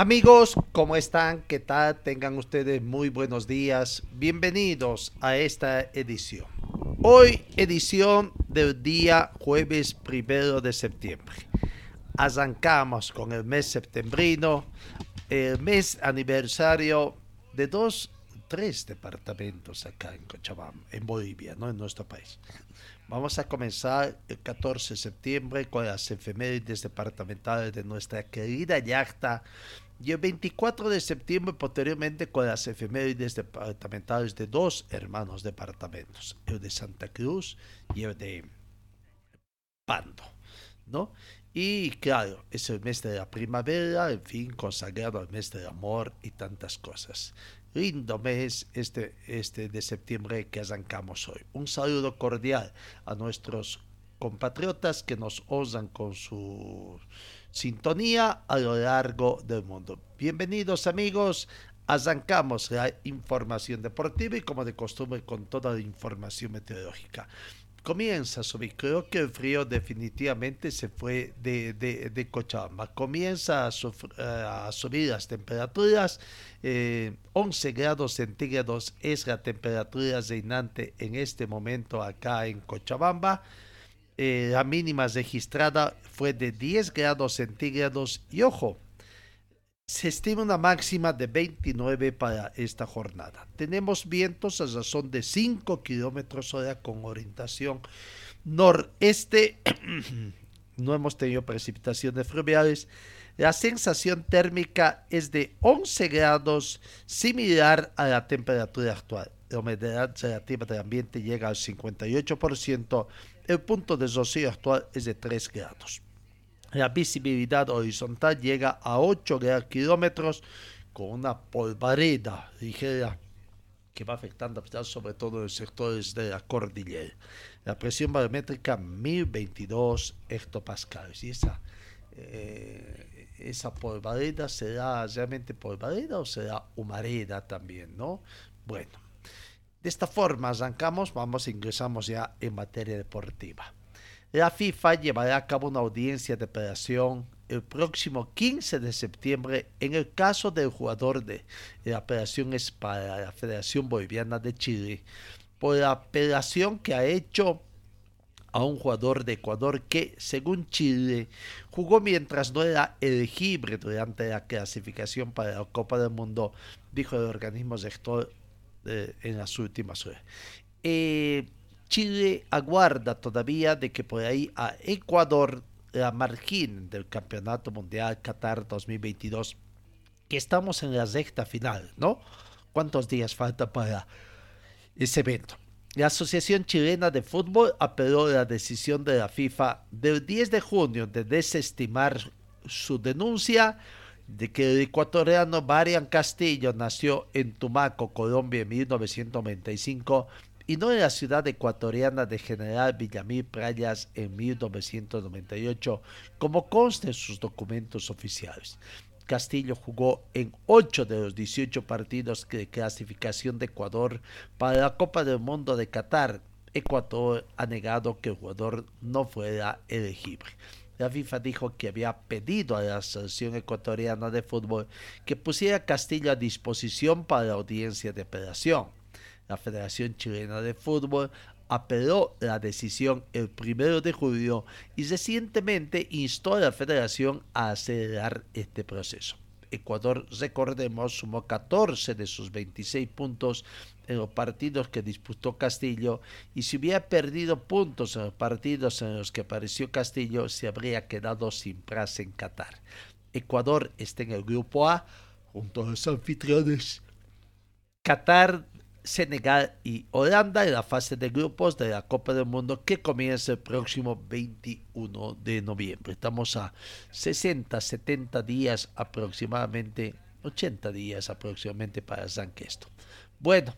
Amigos, ¿cómo están? ¿Qué tal? Tengan ustedes muy buenos días. Bienvenidos a esta edición. Hoy edición del día jueves primero de septiembre. Arrancamos con el mes septembrino, el mes aniversario de dos, tres departamentos acá en Cochabamba, en Bolivia, no en nuestro país. Vamos a comenzar el 14 de septiembre con las efemérides departamentales de nuestra querida yacta y el 24 de septiembre posteriormente con las efemérides departamentales de dos hermanos departamentos, el de Santa Cruz y el de Pando, ¿no? Y claro, es el mes de la primavera, en fin, consagrado al mes del amor y tantas cosas. Lindo mes este, este de septiembre que arrancamos hoy. Un saludo cordial a nuestros compatriotas que nos osan con su sintonía a lo largo del mundo. Bienvenidos amigos, arrancamos la información deportiva y como de costumbre con toda la información meteorológica. Comienza a subir, creo que el frío definitivamente se fue de, de, Cochabamba. Comienza a, a, subir las temperaturas. Eh, 11 grados centígrados es la temperatura reinante en este momento acá en Cochabamba. Eh, la mínima registrada fue de 10 grados centígrados y ojo, se estima una máxima de 29 para esta jornada. Tenemos vientos a razón de 5 kilómetros hora con orientación noreste. no hemos tenido precipitaciones fluviales. La sensación térmica es de 11 grados, similar a la temperatura actual. La humedad relativa del ambiente llega al 58%. El punto de rocío actual es de 3 grados. La visibilidad horizontal llega a 8 kilómetros con una polvareda ligera que va afectando sobre todo en sectores de la cordillera. La presión barométrica 1022 hectopascales. Y esa, eh, esa polvareda será realmente polvareda o será humareda también, ¿no? Bueno, de esta forma arrancamos, vamos, ingresamos ya en materia deportiva. La FIFA llevará a cabo una audiencia de apelación el próximo 15 de septiembre en el caso del jugador de la apelación es para la Federación Boliviana de Chile por la apelación que ha hecho a un jugador de Ecuador que, según Chile, jugó mientras no era elegible durante la clasificación para la Copa del Mundo, dijo el organismo rector en las últimas horas. Eh, Chile aguarda todavía de que por ahí a Ecuador la margin del Campeonato Mundial Qatar 2022, que estamos en la recta final, ¿no? ¿Cuántos días falta para ese evento? La Asociación Chilena de Fútbol apeló la decisión de la FIFA del 10 de junio de desestimar su denuncia de que el ecuatoriano Marian Castillo nació en Tumaco, Colombia en 1995 y no en la ciudad ecuatoriana de General Villamil Playas en 1998, como consta en sus documentos oficiales. Castillo jugó en 8 de los 18 partidos de clasificación de Ecuador para la Copa del Mundo de Qatar. Ecuador ha negado que el jugador no fuera elegible. La FIFA dijo que había pedido a la selección ecuatoriana de fútbol que pusiera Castillo a disposición para la audiencia de operación. La Federación Chilena de Fútbol apeló la decisión el primero de julio y recientemente instó a la Federación a acelerar este proceso. Ecuador, recordemos, sumó 14 de sus 26 puntos en los partidos que disputó Castillo y si hubiera perdido puntos en los partidos en los que apareció Castillo, se habría quedado sin plaza en Qatar. Ecuador está en el grupo A junto a los anfitriones. Qatar Senegal y Holanda en la fase de grupos de la Copa del Mundo que comienza el próximo 21 de noviembre. Estamos a 60, 70 días aproximadamente, 80 días aproximadamente para esto. Bueno,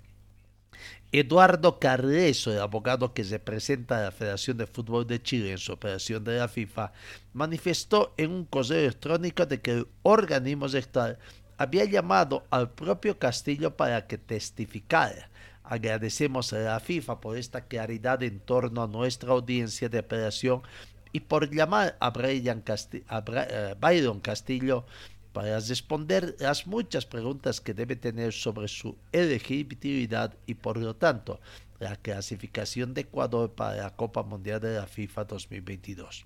Eduardo Carrezo, el abogado que representa a la Federación de Fútbol de Chile en su operación de la FIFA, manifestó en un correo electrónico de que el organismo sexual había llamado al propio Castillo para que testificara. Agradecemos a la FIFA por esta claridad en torno a nuestra audiencia de apelación y por llamar a, Brian eh, Byron Castillo para responder las muchas preguntas que debe tener sobre su elegibilidad y por lo tanto la clasificación de Ecuador para la Copa Mundial de la FIFA 2022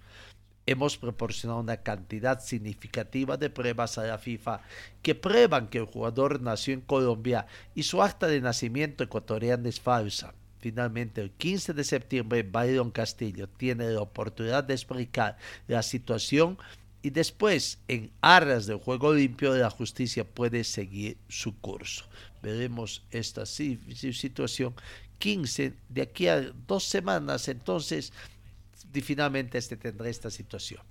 hemos proporcionado una cantidad significativa de pruebas a la FIFA que prueban que el jugador nació en Colombia y su acta de nacimiento ecuatoriana es falsa. Finalmente, el 15 de septiembre, Byron Castillo tiene la oportunidad de explicar la situación y después, en aras del juego limpio, la justicia puede seguir su curso. Veremos esta situación 15 de aquí a dos semanas, entonces y finalmente este tendrá esta situación.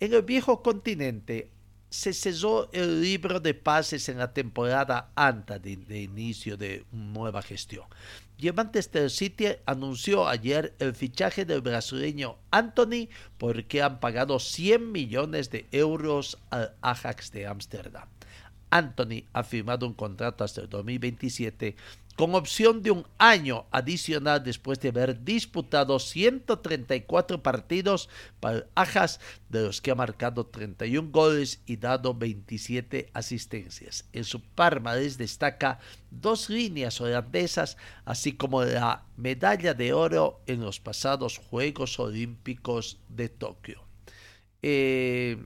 En el viejo continente se cesó el libro de pases en la temporada antes de, inicio de nueva gestión. Y Manchester City anunció ayer el fichaje del brasileño Anthony porque han pagado 100 millones de euros al Ajax de Ámsterdam. Anthony ha firmado un contrato hasta el 2027 con opción de un año adicional después de haber disputado 134 partidos para el Ajax, de los que ha marcado 31 goles y dado 27 asistencias. En su palmarés destaca dos líneas holandesas, así como la medalla de oro en los pasados Juegos Olímpicos de Tokio. Eh,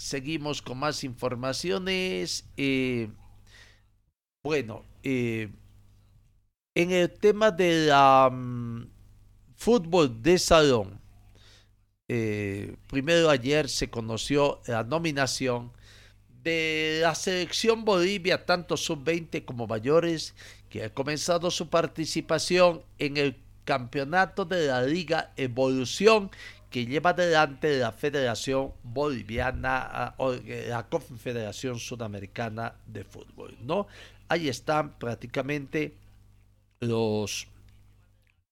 seguimos con más informaciones. Eh, bueno, eh, en el tema del mm, fútbol de salón, eh, primero ayer se conoció la nominación de la selección Bolivia, tanto sub-20 como mayores, que ha comenzado su participación en el campeonato de la Liga Evolución que lleva adelante la Federación Boliviana ah, o eh, la Confederación Sudamericana de Fútbol, ¿no? Ahí están prácticamente los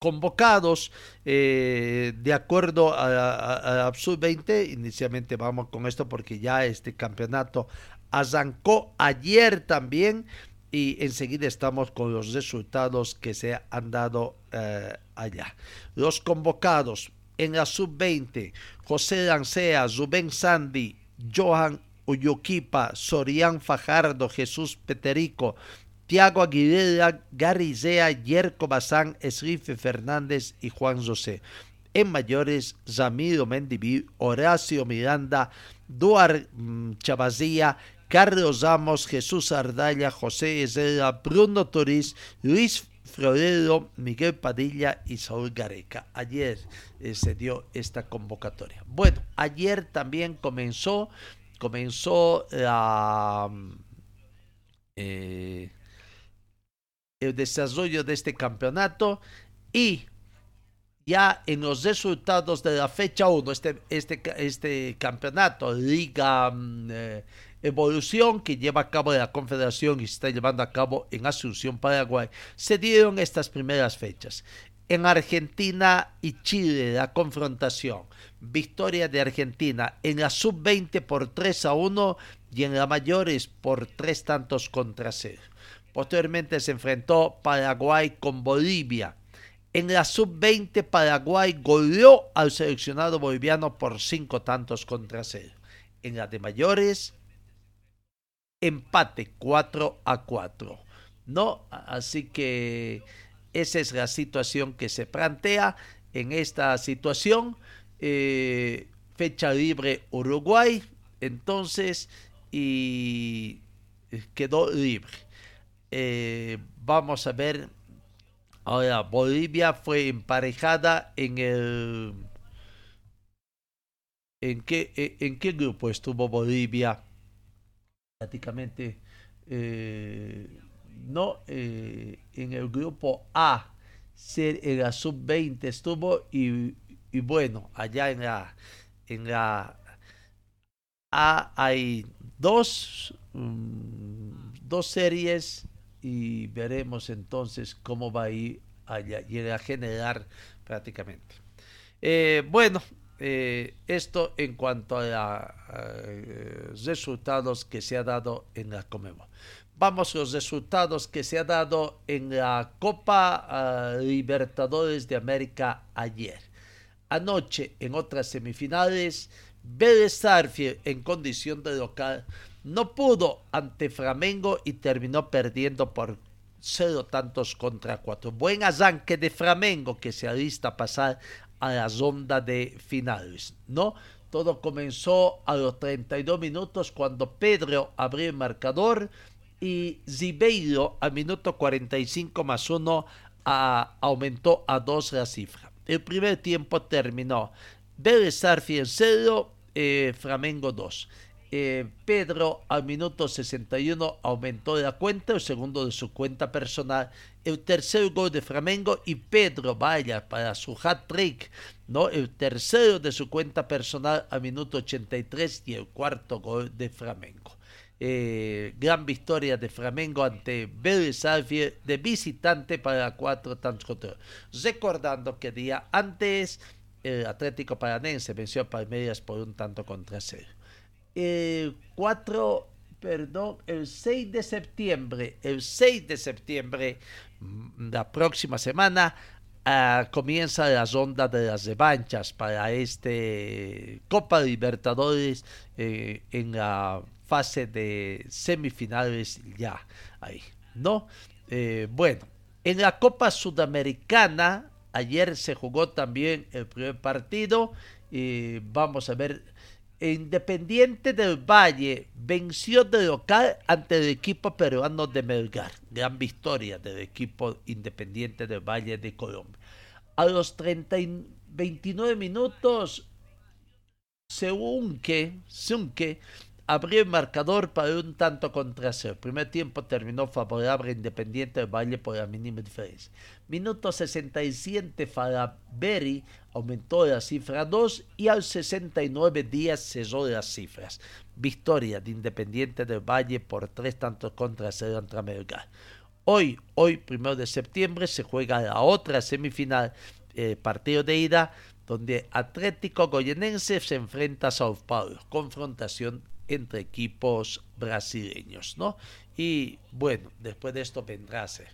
convocados eh, de acuerdo a, la Sub-20. Inicialmente vamos con esto porque ya este campeonato arrancó ayer también y enseguida estamos con los resultados que se han dado eh, allá. Los convocados en la Sub-20, José Lancea, Rubén Sandy, Johan Uyuquipa, Sorián Fajardo, Jesús Peterico, Tiago Aguilera, Garrizea, Yerko Bazán, Esrife Fernández y Juan José. En mayores, Ramiro Mendiví, Horacio Miranda, Duar mm, Chavazía, Carlos Ramos, Jesús Ardalla, José Ezera, Bruno Toriz, Luis Florero, Miguel Padilla y Saúl Gareca. Ayer eh, se dio esta convocatoria. Bueno, ayer también comenzó, comenzó. Eh, el desarrollo de este campeonato y ya en los resultados de la fecha 1, este, este, este campeonato, Liga mm, eh, Evolución, que lleva a cabo la Confederación y se está llevando a cabo en Asunción, Paraguay, se dieron estas primeras fechas. En Argentina y Chile, la confrontación. Victoria de Argentina en la sub-20 por 3 a 1 y en la mayores por 3 tantos contra 0. Posteriormente se enfrentó Paraguay con Bolivia. En la sub-20 Paraguay goleó al seleccionado boliviano por cinco tantos contra cero. En la de mayores, empate 4 a 4. ¿No? Así que esa es la situación que se plantea en esta situación. Eh, fecha libre Uruguay. Entonces, y quedó libre. Eh, vamos a ver. Ahora, Bolivia fue emparejada en el... ¿En qué, en qué grupo estuvo Bolivia? Prácticamente, eh, no, eh, en el grupo A, en la sub-20 estuvo y, bueno, allá en la, en la A hay dos, um, dos series y veremos entonces cómo va a ir allá, y a generar prácticamente. Eh, bueno, eh, esto en cuanto a los resultados que se ha dado en la Comebol. Vamos los resultados que se ha dado en la Copa Libertadores de América ayer. Anoche, en otras semifinales, Vélez en condición de local no pudo ante Flamengo y terminó perdiendo por cero tantos contra cuatro. Buen arranque de Flamengo que se alista a pasar a la ronda de finales, ¿no? Todo comenzó a los 32 minutos cuando Pedro abrió el marcador y Zibeiro al minuto 45 más 1 aumentó a 2 la cifra. El primer tiempo terminó Vélez en 0, eh, Flamengo 2. Eh, Pedro al minuto 61 aumentó la cuenta, el segundo de su cuenta personal, el tercer gol de Flamengo y Pedro vaya para su hat-trick, ¿no? el tercero de su cuenta personal al minuto 83 y el cuarto gol de Flamengo. Eh, gran victoria de Flamengo ante Vélez de visitante para cuatro tantos Recordando que día antes el Atlético Paranense venció a Palmeiras por un tanto contra cero el 4, perdón, el 6 de septiembre, el 6 de septiembre, mm, la próxima semana, uh, comienza la ronda de las revanchas para este Copa Libertadores eh, en la fase de semifinales ya ahí, ¿no? Eh, bueno, en la Copa Sudamericana, ayer se jugó también el primer partido y vamos a ver Independiente del Valle venció de local ante el equipo peruano de Melgar. Gran victoria del equipo Independiente del Valle de Colombia. A los 30 29 minutos, según que abrió el marcador para un tanto contra cero. Primer tiempo terminó favorable Independiente del Valle por la mínima diferencia. Minuto 67 Faraberi aumentó la cifra 2 y al 69 días cerró las cifras. Victoria de Independiente del Valle por tres tantos contra cero contra Melgar. Hoy, hoy, primero de septiembre, se juega la otra semifinal, eh, partido de ida, donde Atlético Goyenense se enfrenta a Sao Paulo. Confrontación entre equipos brasileños, ¿no? Y bueno, después de esto vendrá a ser.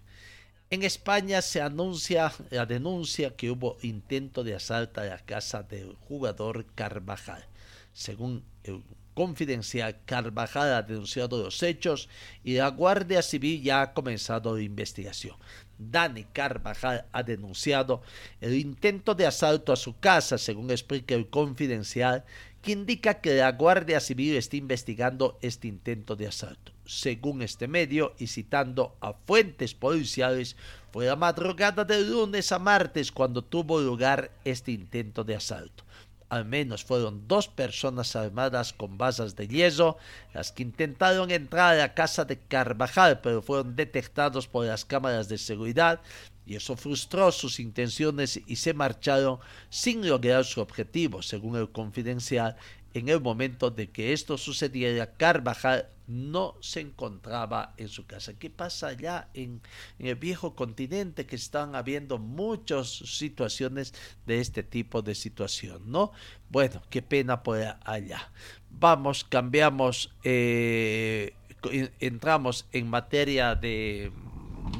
En España se anuncia la denuncia que hubo intento de asalto a la casa del jugador Carvajal. Según el confidencial, Carvajal ha denunciado los hechos y la Guardia Civil ya ha comenzado la investigación. Dani Carvajal ha denunciado el intento de asalto a su casa, según explica el confidencial, que indica que la Guardia Civil está investigando este intento de asalto. Según este medio y citando a fuentes policiales, fue la madrugada de lunes a martes cuando tuvo lugar este intento de asalto. Al menos fueron dos personas armadas con basas de yeso las que intentaron entrar a la casa de Carvajal, pero fueron detectados por las cámaras de seguridad y eso frustró sus intenciones y se marcharon sin lograr su objetivo, según el confidencial. En el momento de que esto sucediera, Carvajal no se encontraba en su casa. ¿Qué pasa allá en, el viejo continente que están habiendo muchas situaciones de este tipo de situación, ¿no? Bueno, qué pena por allá. Vamos, cambiamos, eh, entramos en materia de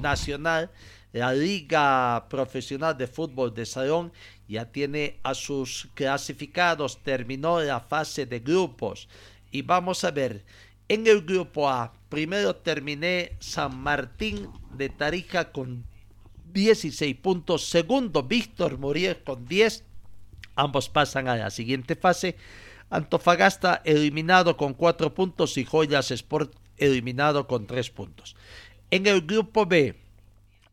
nacional la Liga Profesional de Fútbol de Salón ya tiene a sus clasificados, terminó la fase de grupos. Y vamos a ver, en el grupo A, primero terminé San Martín de Tarija con 16 puntos, segundo Víctor Muriel con 10, ambos pasan a la siguiente fase. Antofagasta eliminado con 4 puntos y Joyas Sport eliminado con tres puntos. En el grupo B,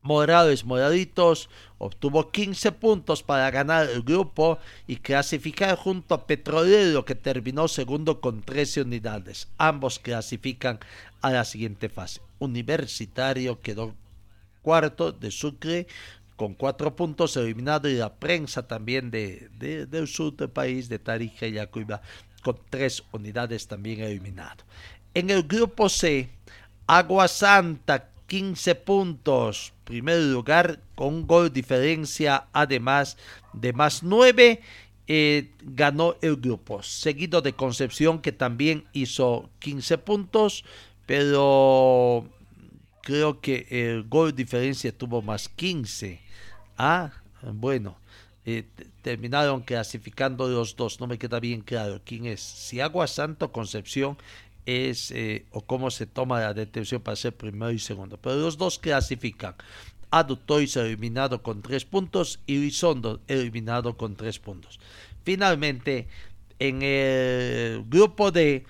Morales Moraditos obtuvo 15 puntos para ganar el grupo y clasificar junto a Petrolero que terminó segundo con 13 unidades. Ambos clasifican a la siguiente fase. Universitario quedó cuarto de Sucre con cuatro puntos eliminado y la prensa también de, del sur del país de Tarija y Yacuiba con tres unidades también eliminado. En el grupo C, Agua Santa 15 puntos, primer lugar con gol diferencia además de más 9 eh, ganó el grupo, seguido de Concepción que también hizo 15 puntos, pero creo que el gol diferencia tuvo más 15. Ah, bueno, eh, terminaron clasificando los dos, no me queda bien claro quién es, si Agua Santo Concepción es eh, o cómo se toma la detención para ser primero y segundo. Pero los dos clasifican. Adutois eliminado con tres puntos y Lizondo eliminado con tres puntos. Finalmente, en el grupo de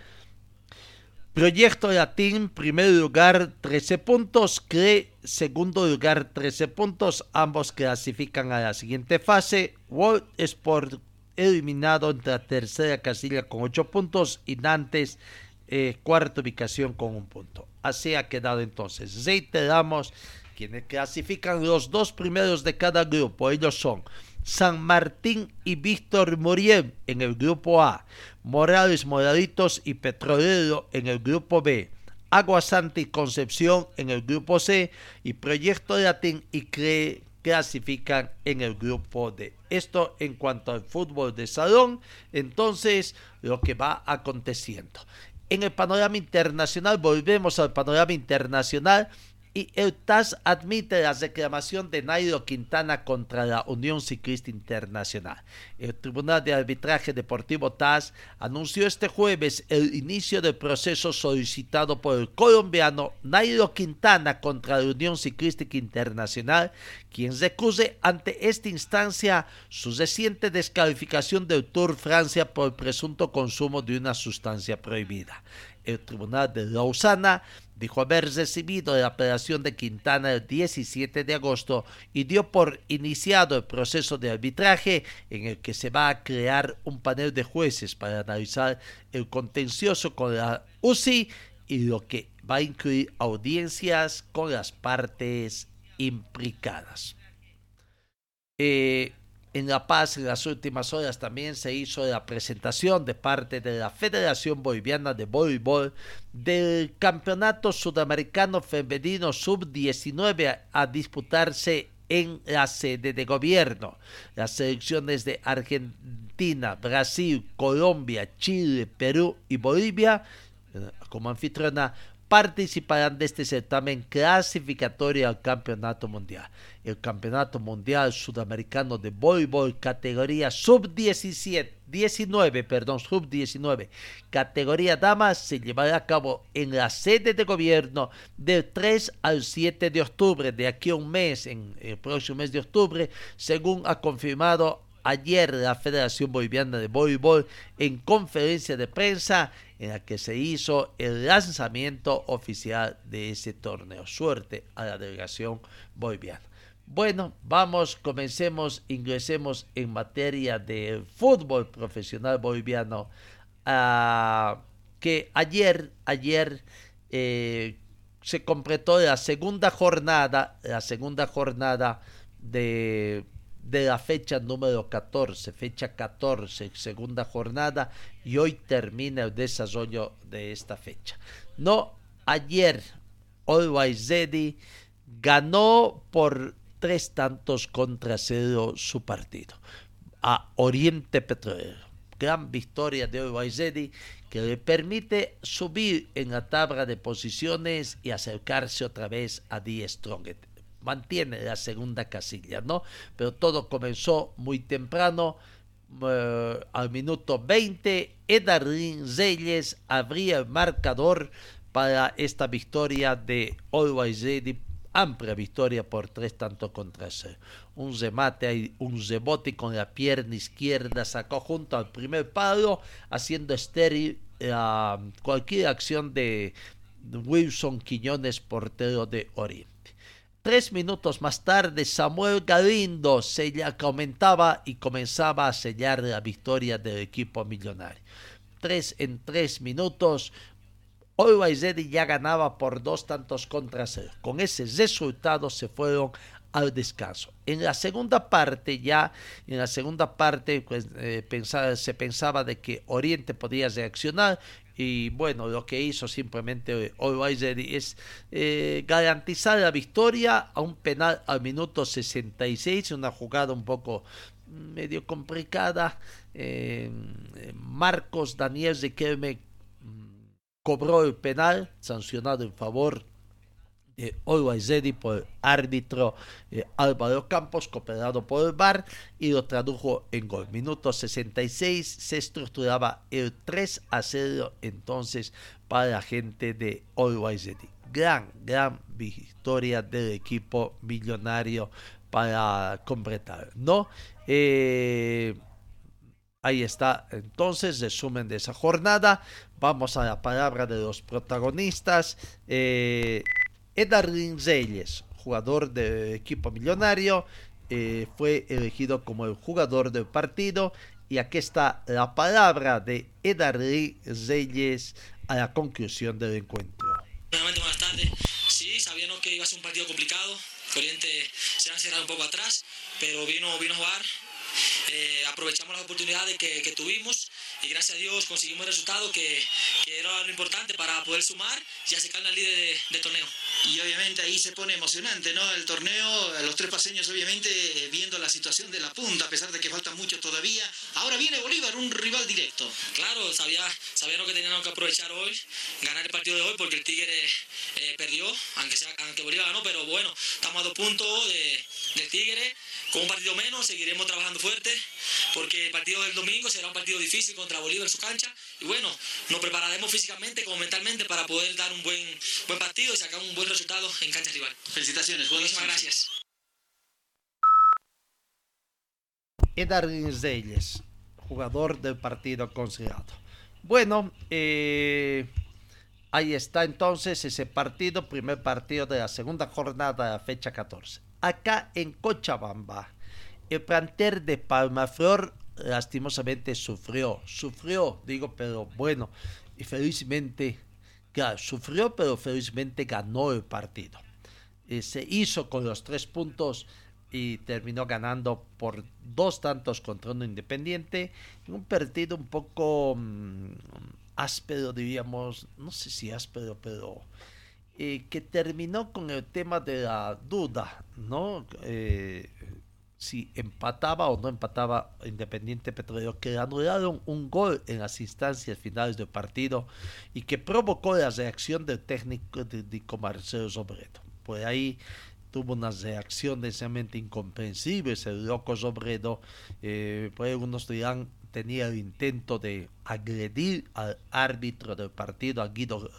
Proyecto Latín, primer lugar 13 puntos, CRE segundo lugar 13 puntos, ambos clasifican a la siguiente fase, World Sport eliminado entre la tercera casilla con 8 puntos y Nantes cuarta ubicación con un punto. Así ha quedado entonces. Reiteramos quienes clasifican los dos primeros de cada grupo. Ellos son San Martín y Víctor Muriel en el grupo A, Morales Moraditos y Petrolero en el grupo B, Agua Santa y Concepción en el grupo C y Proyecto Latín y CRE clasifican en el grupo D. Esto en cuanto al fútbol de salón, entonces lo que va aconteciendo en el panorama internacional, volvemos al panorama internacional y el TAS admite la reclamación de Nairo Quintana contra la Unión Ciclista Internacional. El Tribunal de Arbitraje Deportivo TAS anunció este jueves el inicio del proceso solicitado por el colombiano Nairo Quintana contra la Unión Ciclística Internacional, quien recuse ante esta instancia su reciente descalificación del Tour Francia por presunto consumo de una sustancia prohibida. El Tribunal de Lausana dijo haber recibido la apelación de Quintana el 17 de agosto y dio por iniciado el proceso de arbitraje en el que se va a crear un panel de jueces para analizar el contencioso con la UCI y lo que va a incluir audiencias con las partes implicadas. Eh, en La Paz, en las últimas horas también se hizo la presentación de parte de la Federación Boliviana de Voleibol del Campeonato Sudamericano Femenino Sub-19 a disputarse en la sede de gobierno. Las selecciones de Argentina, Brasil, Colombia, Chile, Perú y Bolivia eh, como anfitriona participarán de este certamen clasificatorio al Campeonato Mundial. El Campeonato Mundial Sudamericano de Voleibol categoría sub-17, 19, perdón, sub-19, categoría damas se llevará a cabo en la sede de gobierno del 3 al 7 de octubre, de aquí a un mes, en el próximo mes de octubre, según ha confirmado ayer la Federación Boliviana de Voleibol en conferencia de prensa en la que se hizo el lanzamiento oficial de ese torneo. Suerte a la delegación boliviana. Bueno, vamos, comencemos, ingresemos en materia de fútbol profesional boliviano. Ah, que ayer, ayer eh, se completó la segunda jornada, la segunda jornada de de la fecha número 14, fecha 14, segunda jornada, y hoy termina el desarrollo de esta fecha. No, ayer Always Ready ganó por tres tantos contra cero su partido a Oriente Petrolero. Gran victoria de Always que le permite subir en la tabla de posiciones y acercarse otra vez a Die Strongest mantiene la segunda casilla, ¿no? Pero todo comenzó muy temprano. Eh, al minuto 20, Edarín Reyes abría el marcador para esta victoria de Always amplia victoria por tres tantos contra cero. Un remate, un rebote con la pierna izquierda sacó junto al primer palo, haciendo estéril cualquier acción de, Wilson Quiñones, portero de Oriente. Tres minutos más tarde, Samuel Galindo se ya comentaba y comenzaba a sellar la victoria del equipo millonario. Tres en tres minutos, Always ya ganaba por dos tantos contra cero. Con ese resultado se fueron al descanso. En la segunda parte ya, en la segunda parte pues, eh, se pensaba de que Oriente podía reaccionar y bueno, lo que hizo simplemente Always es eh, garantizar la victoria a un penal al minuto 66, una jugada un poco medio complicada. Eh, Marcos Daniel Riquelme cobró el penal sancionado en favor de por el árbitro eh, Álvaro Campos, cooperado por el VAR, y lo tradujo en gol. Minuto 66 se estructuraba el 3 a 0 entonces para la gente de Always. Gran, gran victoria del equipo millonario para completar, ¿no? Eh, Ahí está entonces, resumen de esa jornada. Vamos a la palabra de los protagonistas. Eh, Edarlin Reyes, jugador del equipo millonario, eh, fue elegido como el jugador del partido. Y aquí está la palabra de Edarlin Reyes a la conclusión del encuentro. Buenas tardes. Sí, sabiendo que iba a ser un partido complicado. Corriente se ha cerrado un poco atrás, pero vino, vino a jugar eh, aprovechamos las oportunidades que, que, tuvimos y gracias a Dios conseguimos el resultado que, que era lo importante para poder sumar y acercar al líder de, de, torneo. Y obviamente ahí se pone emocionante, ¿no? El torneo, los tres paseños obviamente viendo la situación de la punta, a pesar de que falta mucho todavía. Ahora viene Bolívar, un rival directo. Claro, sabía, sabían que teníamos que aprovechar hoy, ganar el partido de hoy porque el Tigre eh, perdió, aunque, sea, aunque Bolívar ganó, pero bueno, estamos a dos puntos de, del Tigre. Con un partido menos seguiremos trabajando fuerte porque el partido del domingo será un partido difícil contra Bolívar en su cancha y bueno, nos prepararemos físicamente como mentalmente para poder dar un buen, buen partido y sacar un buen resultado en cancha rival. Felicitaciones, Muchísimas gracias. Edarwin Reyes, jugador del partido considerado. Bueno, eh, ahí está entonces ese partido, primer partido de la segunda jornada de la fecha 14. Acá en Cochabamba, el planter de Palmaflor lastimosamente sufrió, sufrió, digo, pero bueno, y felizmente, claro, sufrió, pero felizmente ganó el partido. Y se hizo con los tres puntos y terminó ganando por dos tantos contra uno independiente. Un partido un poco mmm, áspero, diríamos, no sé si áspero, pero eh, que terminó con el tema de la duda, ¿no? Eh, si empataba o no empataba Independiente Petrolero, que anularon un gol en las instancias finales del partido y que provocó la reacción del técnico de, de Marcelo Sobredo. Por ahí tuvo una reacción deseamente incomprensible el loco Sobredo. Eh, por ahí algunos dirán tenía el intento de agredir al árbitro del partido, a Guido,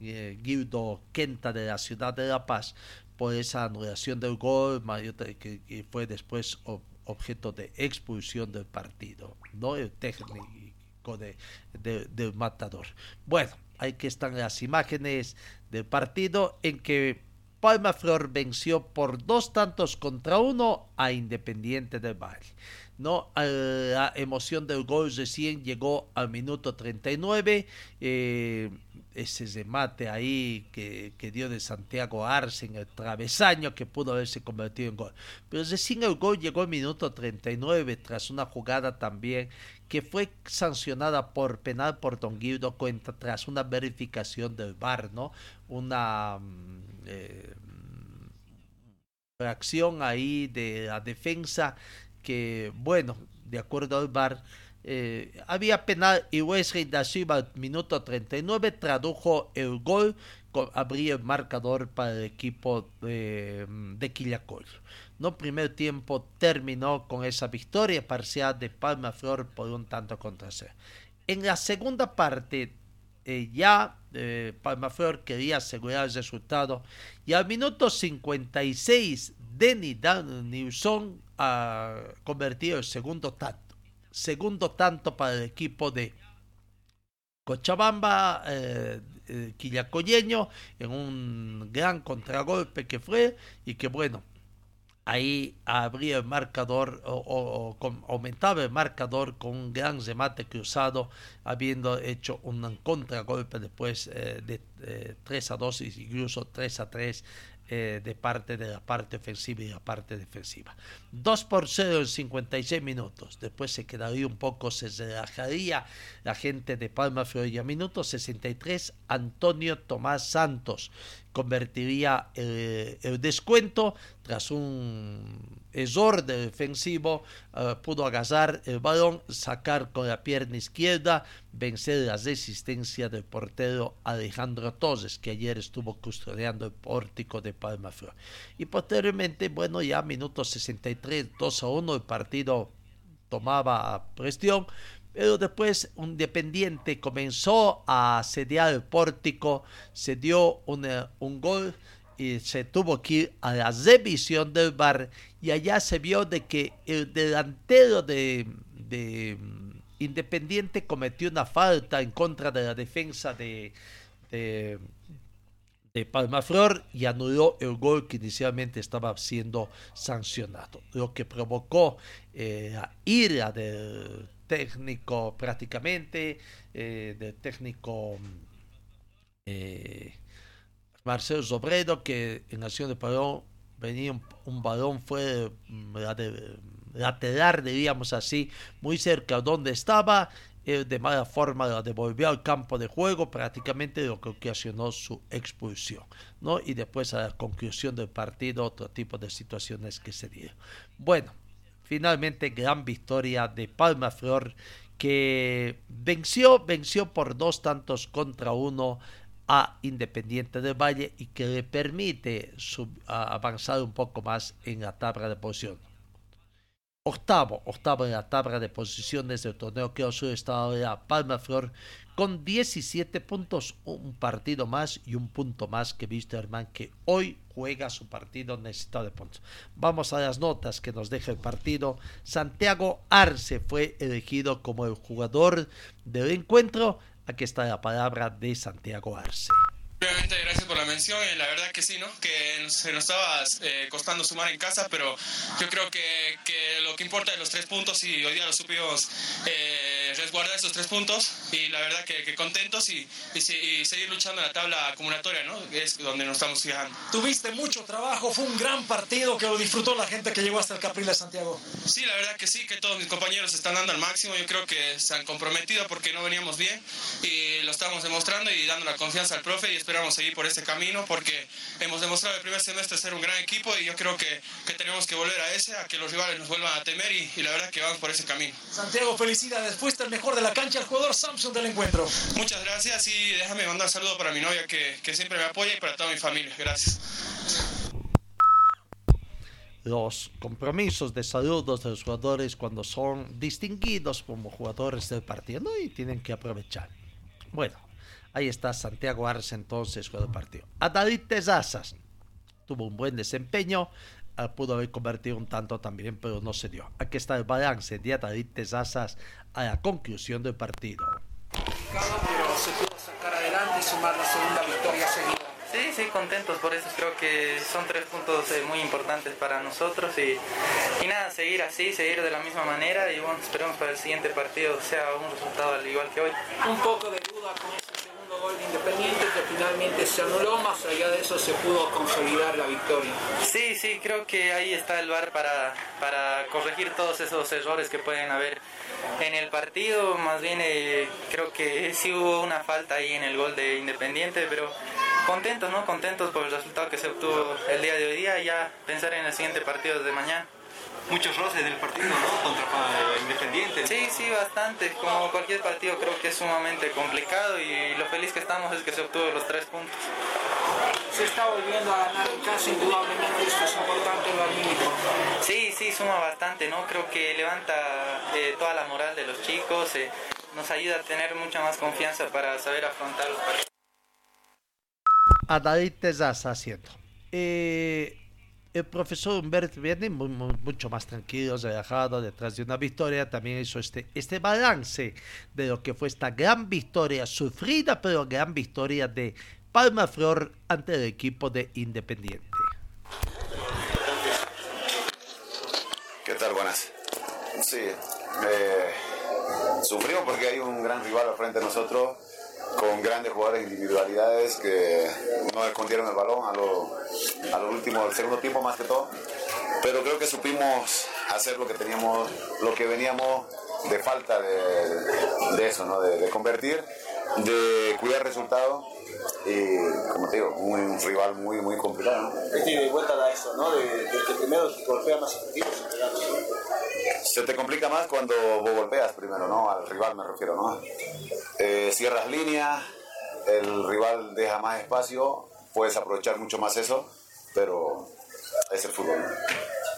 eh, Guido Quenta de la ciudad de La Paz, por esa anulación del gol, que, fue después objeto de expulsión del partido, no el técnico de, del matador. Bueno, ahí están las imágenes del partido en que Palma Flor venció por dos tantos contra uno a Independiente del Valle. ¿no? La emoción del gol recién llegó al minuto 39. Eh, ese remate ahí que, que, dio de Santiago Arce en el travesaño que pudo haberse convertido en gol. Pero recién el gol llegó al minuto 39 tras una jugada también que fue sancionada por penal por Don Guido Cuenta tras una verificación del VAR, ¿no? Una mm, eh, reacción ahí de la defensa que, bueno, de acuerdo al VAR, eh, había penal y Wesley da Silva al minuto 39 tradujo el gol, abría el marcador para el equipo de, de Quillacol. No primer tiempo terminó con esa victoria parcial de Palma Flor por un tanto contra cero. En la segunda parte eh, ya eh, Palma Flor quería asegurar el resultado y al minuto 56 Denny Nilsson ha convertido el segundo tanto segundo tanto para el equipo de Cochabamba, eh, eh, Quillacoyeño, en un gran contragolpe que fue y que bueno, ahí abría el marcador o, o- aumentaba el marcador con un gran remate cruzado, habiendo hecho un contragolpe después eh, de eh, 3 a 2 y incluso 3 a 3 eh, de parte de la parte ofensiva y la parte defensiva. 2 por 0 en 56 minutos. Después se quedaría un poco, se relajaría la gente de Palma Florida. Minuto 63, Antonio Tomás Santos convertiría el, el descuento tras un error de defensivo, eh, pudo agarrar el balón, sacar con la pierna izquierda, vencer la resistencia del portero Alejandro Torres, que ayer estuvo custodiando el pórtico de Palma Flor. Y posteriormente, bueno, ya minuto 63, 2 a 1, el partido tomaba presión, pero después un Independiente comenzó a asediar el pórtico, se dio una- un gol y se tuvo que ir a la revisión del bar y allá se vio de que el delantero de, de, Independiente cometió una falta en contra de la defensa de, de, de Palmaflor y anuló el gol que inicialmente estaba siendo sancionado, lo que provocó eh, la ira del técnico prácticamente, eh, del técnico eh, Marcelo Sobredo, que en acción de balón venía un, balón fue mm, la de- lateral, diríamos así, muy cerca donde estaba, él de mala forma la devolvió al campo de juego, prácticamente lo que ocasionó su expulsión, ¿no? Y después a la conclusión del partido, otro tipo de situaciones que se dieron. Bueno, finalmente gran victoria de Palma Flor que venció, venció por dos tantos contra uno a Independiente del Valle y que le permite avanzar un poco más en la tabla de posición. Octavo, octavo en la tabla de posiciones del torneo que Sur está ahora Palma Flor con 17 puntos, un partido más y un punto más que Wisterman que hoy juega su partido necesitado de puntos. Vamos a las notas que nos deja el partido. Santiago Arce fue elegido como el jugador del encuentro. Aquí está la palabra de Santiago Arce. Obviamente, gracias por la mención. eh, La verdad que sí, ¿no? Que se nos estaba eh, costando sumar en casa, pero yo creo que, que lo que importa es los tres puntos y hoy día lo supimos eh, resguardar esos tres puntos y la verdad que, que contentos y, y y seguir luchando en la tabla acumulatoria, ¿no? Es donde nos estamos fijando. Tuviste mucho trabajo, fue un gran partido que lo disfrutó la gente que llegó hasta el Capril de Santiago. Sí, la verdad que sí, que todos mis compañeros están dando al máximo. Yo creo que se han comprometido porque no veníamos bien y lo estamos demostrando y dando la confianza al profe y esperamos seguir por ese camino porque hemos demostrado el primer semestre ser un gran equipo y yo creo que, que tenemos que volver a ese, a que los rivales nos vuelvan a temer y, y la verdad que vamos por ese camino. Santiago, felicidades. Fuiste el mejor de la cancha, el jugador Samsung del encuentro. Muchas gracias y déjame mandar saludos para mi novia que, que siempre me apoya y para toda mi familia. Gracias. los compromisos de saludos de los jugadores cuando son distinguidos como jugadores del partido ¿no? y tienen que aprovechar. Bueno, ahí está Santiago Arce entonces jugador del partido. A David Tezazas tuvo un buen desempeño, pudo haber convertido un tanto también, pero no se dio. Aquí está el balance de David Tezazas a la conclusión del partido. pero se pudo sacar adelante y sumar la segunda victoria seguida. Sí, sí, contentos por eso. Creo que son tres puntos eh, muy importantes para nosotros y, y nada, seguir así, seguir de la misma manera y bueno, esperemos para el siguiente partido sea un resultado al igual que hoy. Un poco de duda con gol de Independiente que finalmente se anuló, más allá de eso se pudo consolidar la victoria. Sí, sí, creo que ahí está el VAR para, para corregir todos esos errores que pueden haber en el partido. Más bien eh, creo que sí hubo una falta ahí en el gol de Independiente, pero contentos, ¿no? Contentos por el resultado que se obtuvo el día de hoy día y ya pensar en el siguiente partido de mañana. Muchos roces en el partido, ¿no? Contra Independiente. Sí, sí, bastante. Como cualquier partido creo que es sumamente complicado y lo feliz que estamos es que se obtuvo los tres puntos. Se está volviendo a ganar en casa, indudablemente esto es importante en lo anímico. Sí, sí, suma bastante, ¿no? Creo que levanta eh, toda la moral de los chicos, eh, nos ayuda a tener mucha más confianza para saber afrontar los partidos. a David Tezaza haciendo. Eh, el profesor Humbert viene mucho más tranquilo, relajado, detrás de una victoria. También hizo este, este balance de lo que fue esta gran victoria, sufrida, pero gran victoria de Palma Flor ante el equipo de Independiente. ¿Qué tal? Buenas. Sí, eh, sufrimos porque hay un gran rival al frente de nosotros con grandes jugadores individualidades que no escondieron el balón a lo, a último, el segundo tiempo más que todo. Pero creo que supimos hacer lo que teníamos, lo que veníamos de falta de, eso, ¿no? de convertir, de cuidar resultados y como te digo, un rival muy muy complicado. Este de vuelta da eso, ¿no? De, de que primero golpea más efectivo. Se te complica más cuando vos golpeas primero, ¿no? Al rival me refiero, ¿no? Eh, cierras línea, el rival deja más espacio, puedes aprovechar mucho más eso, pero es el fútbol. ¿no?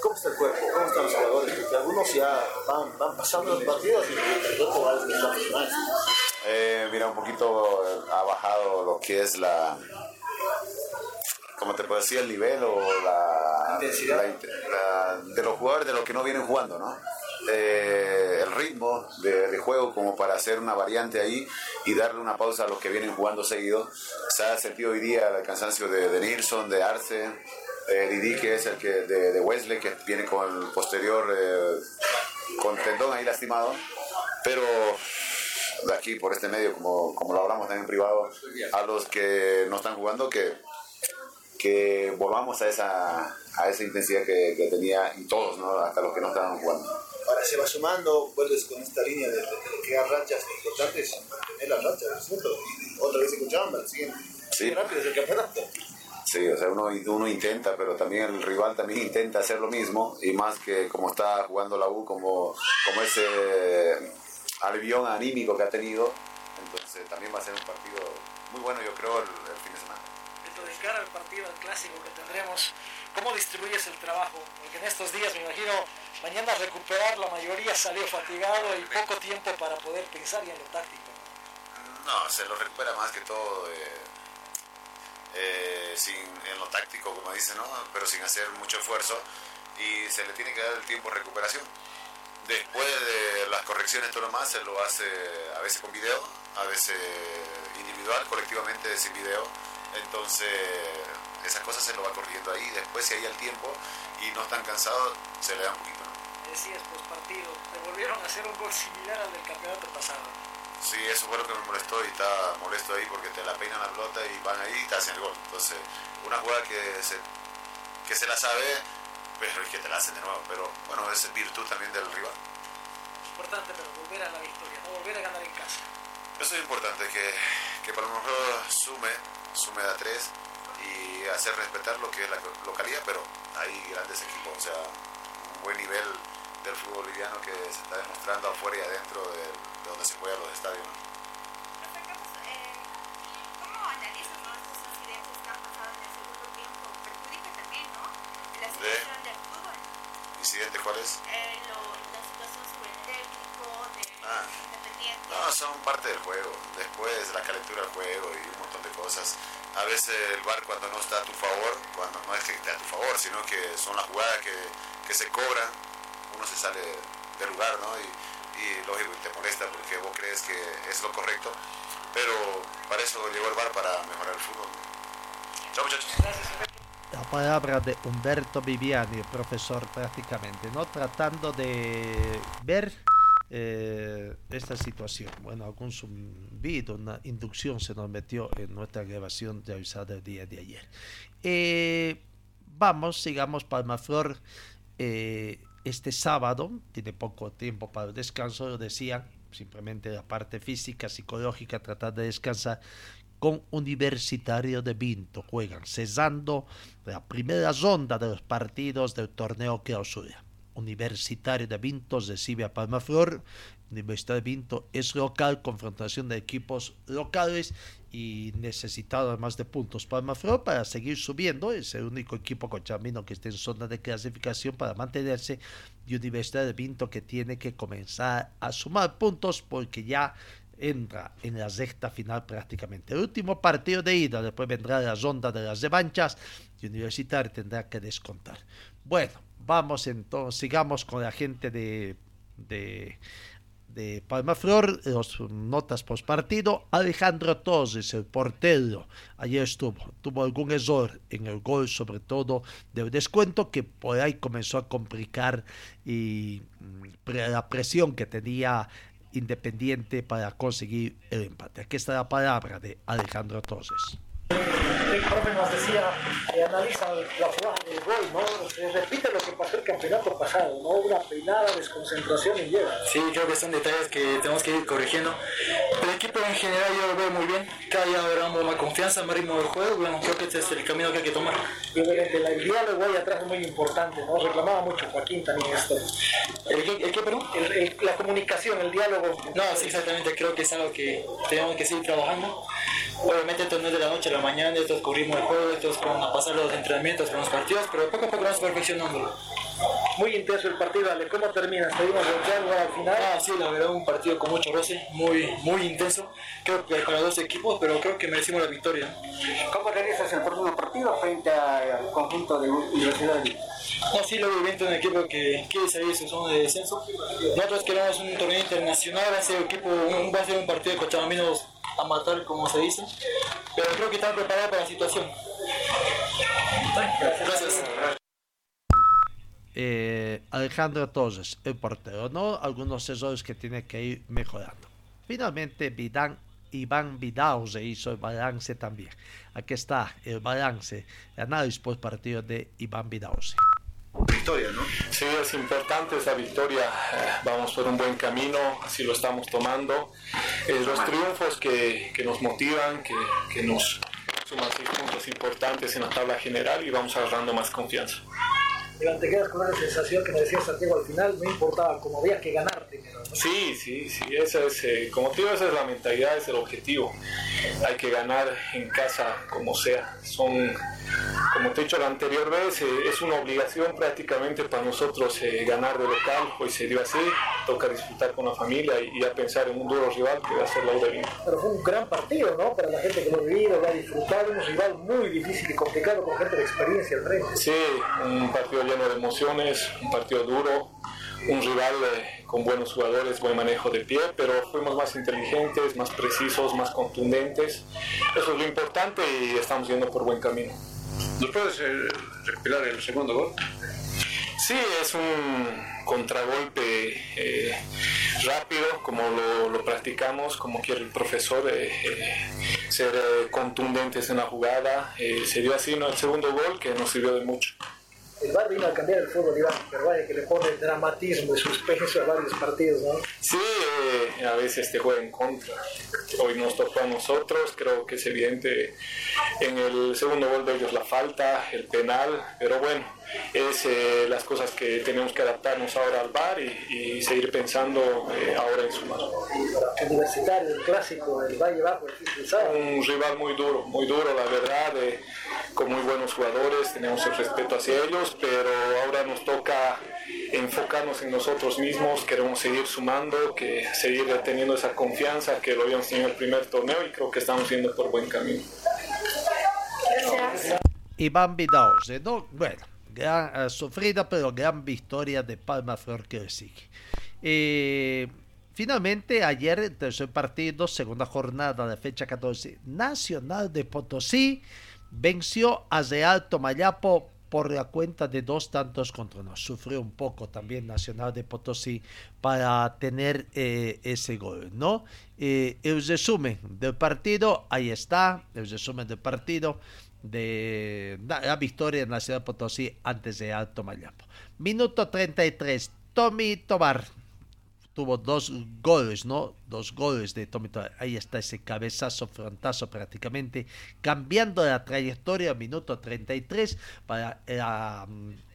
¿Cómo está el cuerpo? ¿Cómo están los jugadores? Porque algunos ya van, van pasando los partidos y el cuerpo va desgastando más. Eh, mira, un poquito eh, ha bajado lo que es la, como te puedo decir, el nivel o la, Intensidad. la de los jugadores de los que no vienen jugando, ¿no? Eh, el ritmo de, de juego como para hacer una variante ahí y darle una pausa a los que vienen jugando seguido. Se ha sentido hoy día el cansancio de, de Nilsson, de Arce, eh, Didi, que es el que de, de Wesley, que viene con el posterior, eh, con tendón ahí lastimado. Pero de aquí, por este medio, como, como lo hablamos también en privado, a los que no están jugando, que, que volvamos a esa, a esa intensidad que, que tenía, y todos, ¿no? hasta los que no estaban jugando. Ahora se va sumando, vuelves con esta línea de, crear rachas importantes, mantener las rachas, ¿no es cierto? Y otra vez escuchaban el siguiente. Sí. Qué rápido es el campeonato. Sí, o sea, uno, uno intenta, pero también el rival también intenta hacer lo mismo, y más que como está jugando la U, como, como ese alivión anímico que ha tenido, entonces también va a ser un partido muy bueno, yo creo, el, el fin de semana. Entonces, de cara al partido, al clásico que tendremos, ¿cómo distribuyes el trabajo? Porque en estos días, me imagino, mañana recuperar, la mayoría salió fatigado y poco tiempo para poder pensar y en lo táctico. No, se lo recupera más que todo eh, eh, sin, en lo táctico, como dice, ¿no? pero sin hacer mucho esfuerzo y se le tiene que dar el tiempo de recuperación. Después de las correcciones, todo lo más se lo hace a veces con video, a veces individual, colectivamente sin video. Entonces, esas cosas se lo va corrigiendo ahí. Después, si hay el tiempo y no están cansados, se le da un poquito. ¿no? Decías, pues partido, te volvieron a hacer un gol similar al del campeonato pasado. Sí, eso fue lo que me molestó y está molesto ahí porque te la peinan la pelota y van ahí y te hacen el gol. Entonces, una jugada que se, que se la sabe, es que te la hacen de nuevo. Pero bueno, es virtud también del rival. Importante, pero volver a la victoria, no volver a ganar en casa. Eso es importante, que, que mejor sume, sume a tres y hacer respetar lo que es la localidad, pero hay grandes equipos, o sea, un buen nivel del fútbol boliviano que se está demostrando afuera y adentro de, de donde se juegan los estadios. No, son parte del juego. Después la calentura del juego y un montón de cosas. A veces el bar cuando no está a tu favor, cuando no es que esté a tu favor, sino que son las jugadas que, que se cobran, uno se sale del lugar, ¿no? Y, y lógico, te molesta porque vos crees que es lo correcto. Pero para eso llegó el bar para mejorar el fútbol. Chao muchachos. La palabra de Humberto Viviani, profesor prácticamente, ¿no? Tratando de ver eh, esta situación. Bueno, algún zumbido, una inducción se nos metió en nuestra grabación realizada el día de ayer. Eh, vamos, sigamos Palmaflor. Eh, este sábado, tiene poco tiempo para el descanso, lo decía, simplemente la parte física, psicológica, tratar de descansar con Universitario de Vinto. Juegan cesando la primera ronda de los partidos del torneo clausura. Universitario de Vinto recibe a Palmaflor. Universitario de Vinto es local, confrontación de equipos locales y necesitado además de puntos Palmaflor para seguir subiendo. Es el único equipo con Chamino que está en zona de clasificación para mantenerse. Y Universidad de Vinto que tiene que comenzar a sumar puntos porque ya entra en la recta final prácticamente. El último partido de ida, después vendrá la ronda de las revanchas y Universitario tendrá que descontar. Bueno, vamos entonces, sigamos con la gente de, de, de Palma Flor, los notas post partido. Alejandro Torres, el portero, ayer estuvo, tuvo algún error en el gol, sobre todo del descuento, que por ahí comenzó a complicar y mm, la presión que tenía Independiente para conseguir el empate. Aquí está la palabra de Alejandro Torres. El profe nos decía que analiza la jugada del gol, ¿no? Se repite lo que pasó el campeonato pasado, ¿no? Una peinada, desconcentración y llega. Sí, creo que son detalles que tenemos que ir corrigiendo. El equipo en general yo lo veo muy bien. Cada día agarramos más confianza, más ritmo del juego. Bueno, creo que este es el camino que hay que tomar. Y obviamente el diálogo ahí atrás es muy importante, ¿no? Reclamaba mucho Joaquín también esto. ¿El el qué, perdón? El- el- la comunicación, el diálogo. No, sí, exactamente. Creo que es algo que tenemos que seguir trabajando. Obviamente esto no es de la noche a la mañana, esto es con ritmo de juego, esto es con pasar los entrenamientos, con los partidos, pero poco a poco vamos perfeccionándolo. Muy intenso el partido, Ale. ¿Cómo termina? ¿Seguimos golpeando al final? Ah, sí, la verdad, un partido con mucho roce, muy, muy intenso. Creo que para dos equipos, pero creo que merecimos la victoria. ¿Cómo realizas el próximo partido frente al conjunto de Universidad de No, sí, lo veo bien, un equipo que quiere salir de su zona de descenso. Nosotros queremos un torneo internacional, va a ser, equipo, un- va a ser un partido de cochabaminos a matar, como se dice. Pero creo que están preparados para la situación. Gracias. eh, Alejandro Torres, el portero, ¿no? Algunos errores que tiene que ir mejorando. Finalmente, Vidán, Iván Vidal se hizo el balance también. Aquí está el balance, el análisis por partido de Iván Vidal. Victoria, ¿no? Sí, es importante esa victoria. Vamos por un buen camino, así lo estamos tomando. Eh, los triunfos que, que nos motivan, que, que nos suman seis puntos importantes en la tabla general y vamos agarrando más confianza. Iván, te quedas con esa sensación que me decía Santiago al final, no importaba, como había que ganar primero. ¿no? Sí, sí, sí, esa es, eh, como te digo, esa es la mentalidad, es el objetivo. Hay que ganar en casa como sea. Son, como te he dicho la anterior vez, eh, es una obligación prácticamente para nosotros eh, ganar de local. Hoy se dio así, toca disfrutar con la familia y, y a pensar en un duro rival que va a ser la U de Lima. Pero fue un gran partido, ¿no? Para la gente que lo ha vivido, lo ha disfrutado, un rival muy difícil y complicado con gente de experiencia al frente. Sí, un partido lleno de emociones, un partido duro, un rival eh, con buenos jugadores, buen manejo de pie, pero fuimos más inteligentes, más precisos, más contundentes. Eso es lo importante y estamos yendo por buen camino. ¿Nos puedes eh, recopilar el segundo gol? Sí, es un contragolpe eh, rápido, como lo, practicamos, como quiere el profesor, eh, ser contundentes en la jugada. Se dio así ¿no? el segundo gol que nos sirvió de mucho. El VAR vino a cambiar el fútbol, Iván, pero vaya que le pone dramatismo y suspenso a varios partidos, ¿no? Sí, eh, a veces te juega en contra. Hoy nos tocó a nosotros, creo que es evidente en el segundo gol de ellos la falta, el penal, pero bueno, es eh, las cosas que tenemos que adaptarnos ahora al VAR y, y seguir pensando eh, ahora en sumar. Universitario, el clásico, el Valle Bajo, el. Un rival muy duro, muy duro, la verdad, eh, con muy buenos jugadores, tenemos el respeto hacia ellos, pero ahora nos toca enfocarnos en nosotros mismos, queremos seguir sumando, que seguir teniendo esa confianza que lo habíamos tenido en el primer torneo y creo que estamos yendo por buen camino. Iván Vidal, ¿no? Bueno, gran, eh, sufrida pero gran victoria de Palma Flor. Eh, finalmente, ayer, el tercer partido, segunda jornada de fecha 14, Nacional de Potosí venció a Real Tomayapo por la cuenta de dos tantos contra uno. Sufrió un poco también Nacional de Potosí para tener eh, ese gol, ¿no? Eh, el resumen del partido, ahí está, el resumen del partido de la la victoria de Nacional de Potosí antes de Alto Mayapo. Minuto 33, Tommy Tobar tuvo dos goles, ¿no? Dos goles de Tommy Tobar. Ahí está ese cabezazo, frontazo prácticamente, cambiando la trayectoria minuto 33 para eh,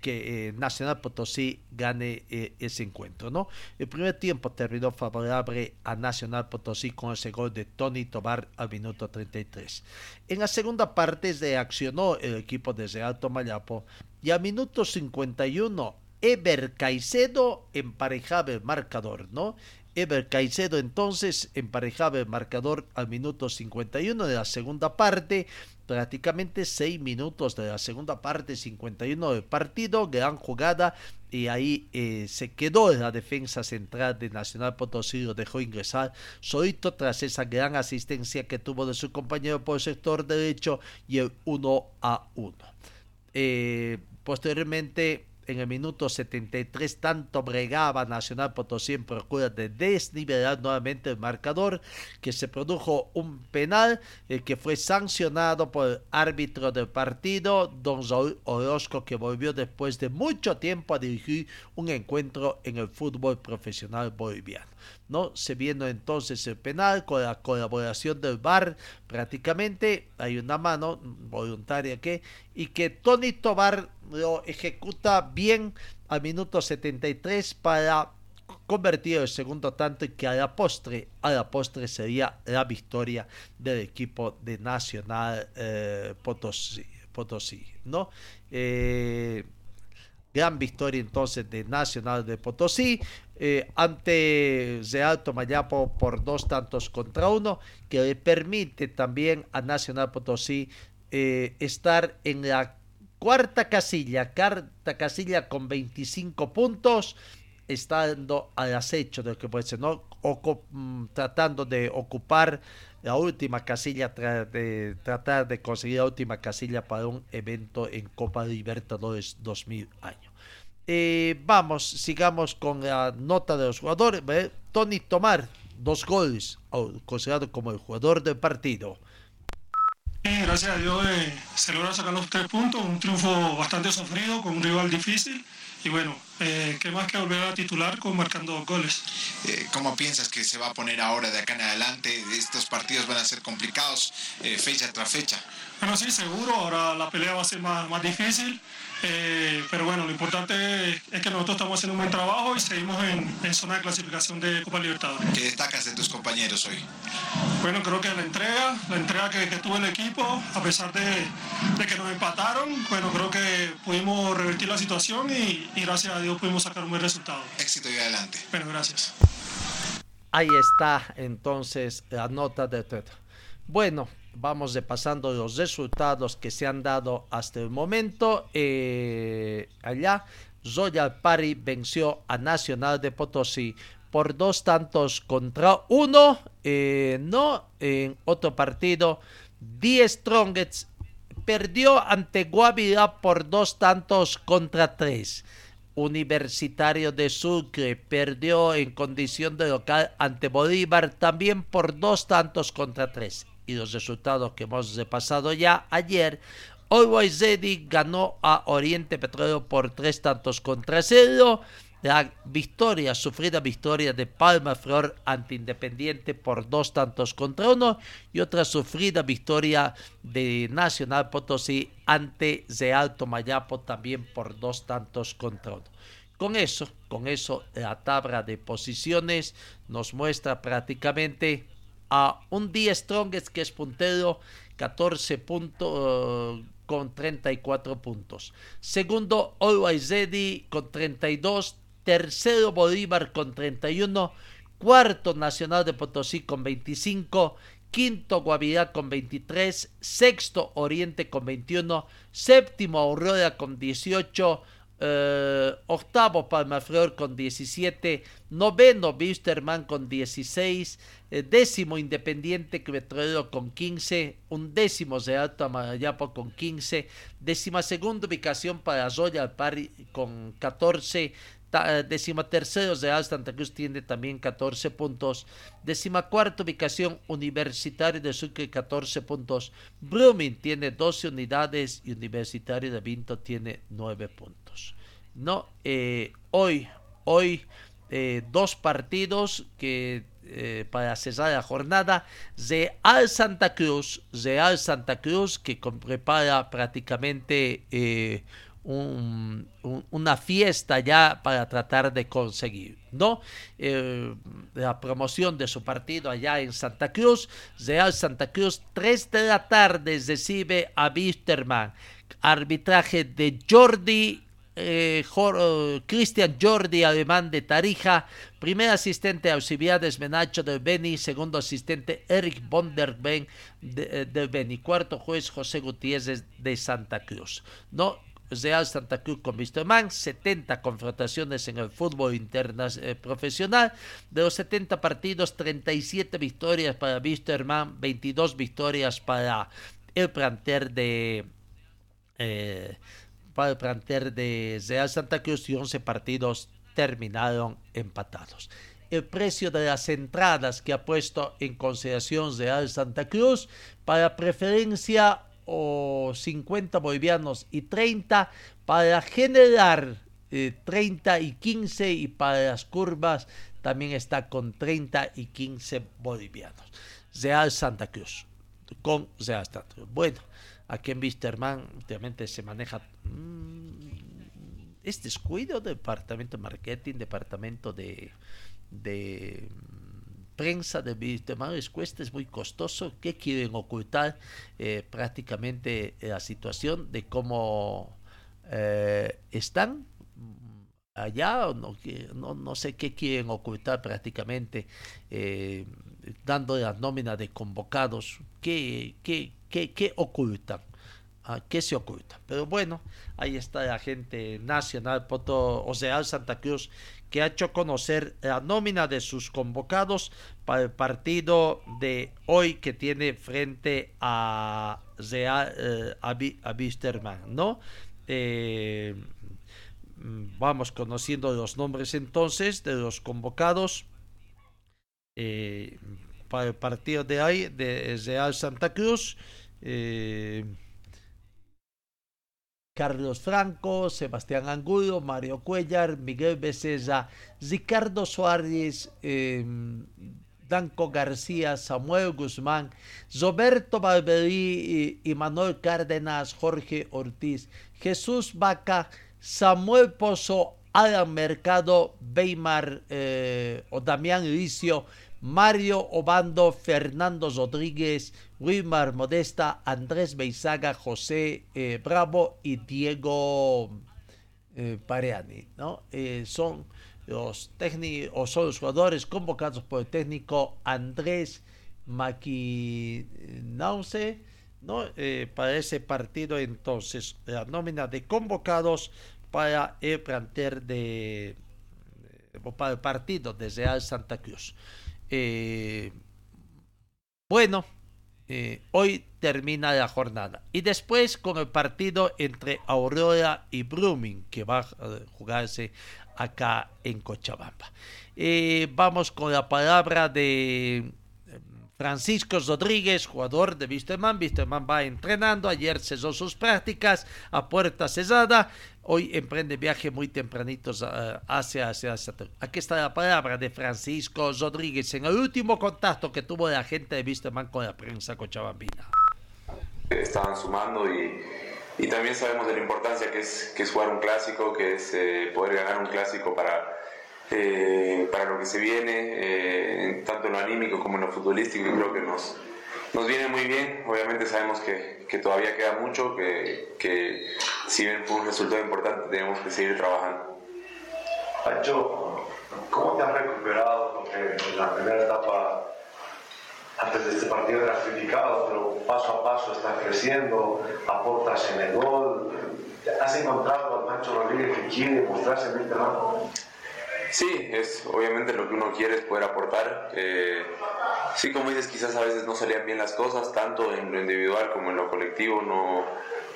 que eh, Nacional Potosí gane eh, ese encuentro, ¿no? El primer tiempo terminó favorable a Nacional Potosí con ese gol de Tony Tobar al minuto 33. En la segunda parte reaccionó el equipo de Real Tomayapo y a minuto 51 Eber Caicedo emparejaba el marcador, ¿no? Ever Caicedo entonces emparejaba el marcador al minuto 51 de la segunda parte, prácticamente 6 minutos de la segunda parte, 51 del partido, gran jugada y ahí eh, se quedó la defensa central de Nacional Potosí, lo dejó ingresar solito tras esa gran asistencia que tuvo de su compañero por el sector derecho y el 1 a 1. Eh, posteriormente en el minuto 73 tanto bregaba Nacional Potosí en procura de desnivelar nuevamente el marcador que se produjo un penal eh, que fue sancionado por el árbitro del partido don Saúl Orozco que volvió después de mucho tiempo a dirigir un encuentro en el fútbol profesional boliviano. ¿no? Se viendo entonces el penal con la colaboración del VAR prácticamente hay una mano voluntaria que y que Tony Tobar lo ejecuta bien al minuto 73 para convertir el segundo tanto y que a la postre, a la postre sería la victoria del equipo de Nacional eh, Potosí, Potosí, ¿no? Eh, gran victoria entonces de Nacional de Potosí eh, ante Real Tomayapo por dos tantos contra uno, que le permite también a Nacional Potosí eh, estar en la cuarta casilla, cuarta casilla con 25 puntos, estando al acecho de lo que puede ser. Mm, tratando de ocupar la última casilla, de tratar de conseguir la última casilla para un evento en Copa Libertadores 2000 años. Eh, vamos, sigamos con la nota de los jugadores. Tony Tomar, dos goles, considerado como el jugador del partido. Gracias a Dios eh, se logra sacar los tres puntos, un triunfo bastante sufrido con un rival difícil. Y bueno, eh, ¿qué más que volver a titular con marcando dos goles? Eh, ¿Cómo piensas que se va a poner ahora de acá en adelante? Estos partidos van a ser complicados fecha tras fecha. Bueno, sí, seguro. Ahora la pelea va a ser más, más difícil. Eh, pero bueno, lo importante es que nosotros estamos haciendo un buen trabajo y seguimos en, zona de clasificación de Copa Libertadores. ¿Qué destacas de tus compañeros hoy? Bueno, creo que la entrega, la entrega que, tuvo el equipo, a pesar de, que nos empataron, bueno, creo que pudimos revertir la situación y, gracias a Dios pudimos sacar un buen resultado. Éxito y adelante. Bueno, gracias. Ahí está entonces la nota de Twitter. Bueno, vamos repasando los resultados que se han dado hasta el momento. Eh, allá, Royal Party venció a Nacional de Potosí por dos tantos contra uno. Eh, no, en otro partido, Die Strongets perdió ante Guavirá por dos tantos contra tres. Universitario de Sucre perdió en condición de local ante Bolívar también por dos tantos contra tres y los resultados que hemos repasado ya ayer, Always Ready ganó a Oriente Petróleo por tres tantos contra cero. La victoria, sufrida victoria de Palma Flor ante Independiente por dos tantos contra uno y otra sufrida victoria de Nacional Potosí ante Real Tomayapo también por dos tantos contra uno. Con eso, con eso la tabla de posiciones nos muestra prácticamente a un día Strongest que es puntero 14 puntos con 34 puntos. Segundo Always Ready con 32. Tercero Bolívar con 31. Cuarto Nacional de Potosí con 25. Quinto Guavirá con 23. Sexto Oriente con 21. Séptimo Aurora con 18. Eh, octavo Palmaflor con 17, noveno Bisterman con 16, eh, décimo Independiente Petrolero con 15, un décimo Alto Amarayapo con 15, décima segunda ubicación para Royal Party con 14, eh, décima tercero Real Santa Cruz tiene también 14 puntos, décima cuarta ubicación Universitario de Sucre 14 puntos, Blooming tiene 12 unidades y Universitario de Vinto tiene 9 puntos. No, eh, hoy, hoy eh, dos partidos que eh, para cerrar la jornada. Real Santa Cruz, Real Santa Cruz que prepara prácticamente una fiesta ya para tratar de conseguir, ¿no? la promoción de su partido allá en Santa Cruz. Real Santa Cruz, 3 de la tarde recibe a Wisterman. Arbitraje de Jordi eh, eh, Cristian Jordi, alemán de Tarija. Primer asistente Alcibiades Menacho del Beni. Segundo asistente Eric von Ben de- eh, del Beni. Cuarto juez José Gutiérrez de Santa Cruz. No, Real Santa Cruz con Wisterman, 70 confrontaciones en el fútbol interna eh, profesional. De los 70 partidos, 37 victorias para Wisterman, 22 victorias para el planter de eh, para el planter de Real Santa Cruz y 11 partidos terminaron empatados. El precio de las entradas que ha puesto en consideración Real Santa Cruz para preferencia o 50 bolivianos y 30 para generar eh, 30 y 15 y para las curvas también está con 30 y 15 bolivianos. Real Santa Cruz con Real Santa Cruz. Bueno, aquí en Wisterman últimamente se maneja es descuido del departamento de marketing, departamento de, de mm, prensa de Wisterman, les cuesta, es muy costoso. ¿Qué quieren ocultar? Eh, prácticamente la situación de cómo eh, están allá, o no, no, sé qué quieren ocultar prácticamente, eh, dando la nómina de convocados, ¿qué, qué, qué, qué ocultan? ¿A qué se oculta? Pero bueno, ahí está la gente nacional, Poto, o sea, Santa Cruz, que ha hecho conocer la nómina de sus convocados para el partido de hoy que tiene frente a Real, eh, a, a ¿no? Eh, vamos conociendo los nombres entonces de los convocados eh, para el partido de hoy de Real Santa Cruz. eh, Carlos Franco, Sebastián Angulo, Mario Cuellar, Miguel Becerra, Ricardo Suárez, eh, Danco García, Samuel Guzmán, Roberto Barberí y, y Manuel Cárdenas, Jorge Ortiz, Jesús Vaca, Samuel Pozo, Alan Mercado, Weimar eh, o Damián Licio, Mario Obando, Fernando Rodríguez, Wilmar Modesta, Andrés Beizaga, José eh, Bravo y Diego eh, Pareani, ¿no? Eh, son los técnicos o son los jugadores convocados por el técnico Andrés Maquinause, ¿no? Para ese partido entonces la nómina de convocados para el plantel de para el partido de Real Santa Cruz. Eh, bueno, eh, hoy termina la jornada. Y después con el partido entre Aurora y Blooming, que va a jugarse acá en Cochabamba. Eh, vamos con la palabra de Francisco Rodríguez, jugador de Wisterman. Wisterman va entrenando. Ayer cesó sus prácticas a puerta cerrada. Hoy emprende viaje muy tempranitos ah, hacia, hacia Cruz. Aquí está la palabra de Francisco Rodríguez en el último contacto que tuvo la gente de Wisterman con la prensa cochabambina. estaban sumando y, y también sabemos de la importancia que es, que es jugar un clásico, que es eh, poder ganar un clásico para, eh, para lo que se viene, eh, tanto en lo anímico como en lo futbolístico, y creo que nos, nos viene muy bien. Obviamente sabemos que, que todavía queda mucho, que, que si bien fue un resultado importante, tenemos que seguir trabajando. Pancho, ¿cómo te has recuperado? Porque en la primera etapa, antes de este partido eras criticado, pero paso a paso estás creciendo, aportas en el gol. ¿Has encontrado al Pancho Rodríguez que quiere mostrarse en el terreno? Sí, es obviamente lo que uno quiere es poder aportar. Eh, sí, como dices, quizás a veces no salían bien las cosas, tanto en lo individual como en lo colectivo, no,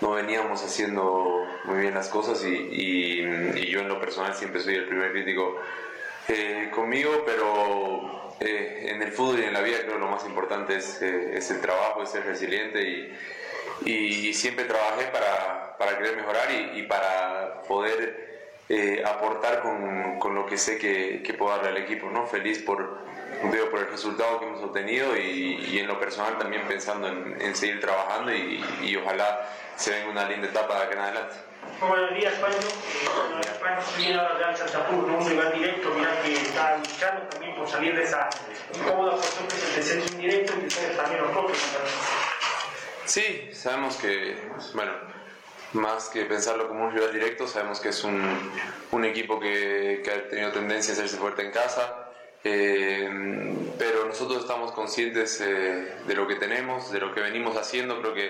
no veníamos haciendo muy bien las cosas y, y- yo en lo personal siempre soy el primer crítico eh, conmigo, pero eh, en el fútbol y en la vida creo que lo más importante es, eh, es el trabajo, es ser resiliente y, y siempre trabajé para, para querer mejorar y para poder eh, aportar con, con lo que sé que, que puedo darle al equipo, ¿no? Feliz por, veo por el resultado que hemos obtenido y, y en lo personal también pensando en, en seguir trabajando y, y ojalá se venga una linda etapa de acá en adelante. Muy buenos días, Pancho. Eh, Pancho viene ahora Real Santa Cruz, ¿no? un rival directo, mira que está luchando también por salir de esa incómoda posición que es el descenso indirecto y ustedes también los propios. Sí, sabemos que, bueno, más que pensarlo como un rival directo, sabemos que es un, un equipo que, que, ha tenido tendencia a hacerse fuerte en casa, eh, pero nosotros estamos conscientes eh, de lo que tenemos, de lo que venimos haciendo, creo que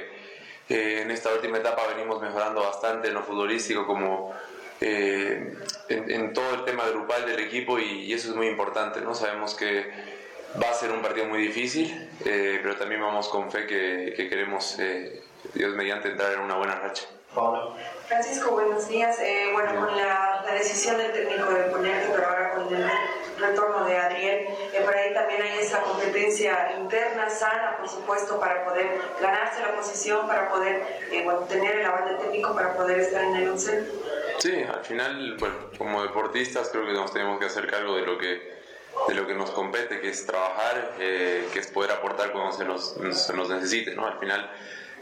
eh, en esta última etapa venimos mejorando bastante en lo futbolístico como en, en, todo el tema grupal del equipo y, eso es muy importante, ¿no? Sabemos que va a ser un partido muy difícil, pero también vamos con fe que queremos, Dios mediante, entrar en una buena racha. Paula. Francisco, buenos días. Eh, bueno, con la, la, decisión del técnico de ponerte, pero ahora con el retorno de Adriel, eh, por ahí también hay esa competencia interna, sana, por supuesto, para poder ganarse la posición, para poder eh, bueno, tener el aval del técnico para poder estar en el 11. Sí, al final, bueno, como deportistas creo que nos tenemos que hacer cargo de lo que de lo que nos compete, que es trabajar, que es poder aportar cuando se nos, se nos necesite, ¿no? Al final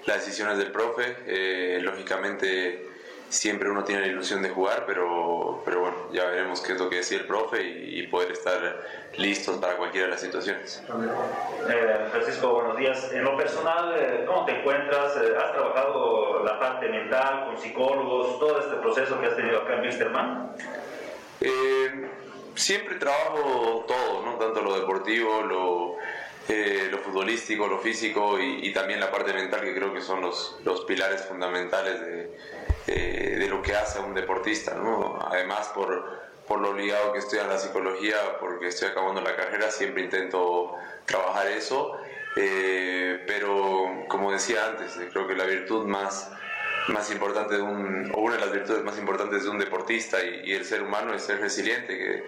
las decisiones del profe. Eh, lógicamente siempre uno tiene la ilusión de jugar, pero, pero bueno, ya veremos qué es lo que decía el profe y, y poder estar listos para cualquiera de las situaciones. Eh, Francisco, buenos días. En lo personal, eh, ¿cómo te encuentras? Eh, ¿Has trabajado la parte mental con psicólogos, todo este proceso que has tenido acá en Wisterman? siempre trabajo todo, ¿no? tanto lo deportivo, lo eh, lo futbolístico, lo físico y, y, también la parte mental, que creo que son los, los pilares fundamentales de, eh, de, lo que hace a un deportista. ¿no? Además, por, por lo obligado que estoy a la psicología, porque estoy acabando la carrera, siempre intento trabajar eso. Eh, pero, como decía antes, creo que la virtud más, más importante de un, o una de las virtudes más importantes de un deportista y, y el ser humano es ser resiliente, que,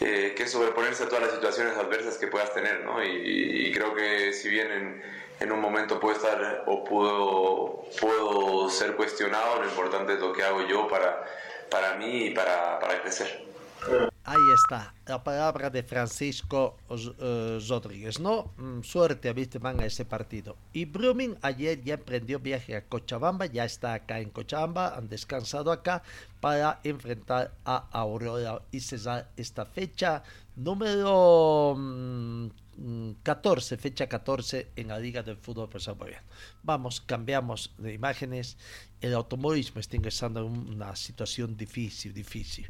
eh, que es sobreponerse a todas las situaciones adversas que puedas tener, ¿no? Y, y creo que si bien en, en, un momento puedo estar o puedo, puedo ser cuestionado, lo importante es lo que hago yo para, para mí y para, para crecer. Ahí está, la palabra de Francisco uh, Rodríguez. No, mm, suerte a Wisterman a ese partido. Y Brumming ayer ya emprendió viaje a Cochabamba, ya está acá en Cochabamba, han descansado acá para enfrentar a Aurora y cesar esta fecha número mm, 14, fecha 14 en la Liga del Fútbol Boliviano. Vamos, cambiamos de imágenes. El automovilismo está ingresando en una situación difícil, difícil.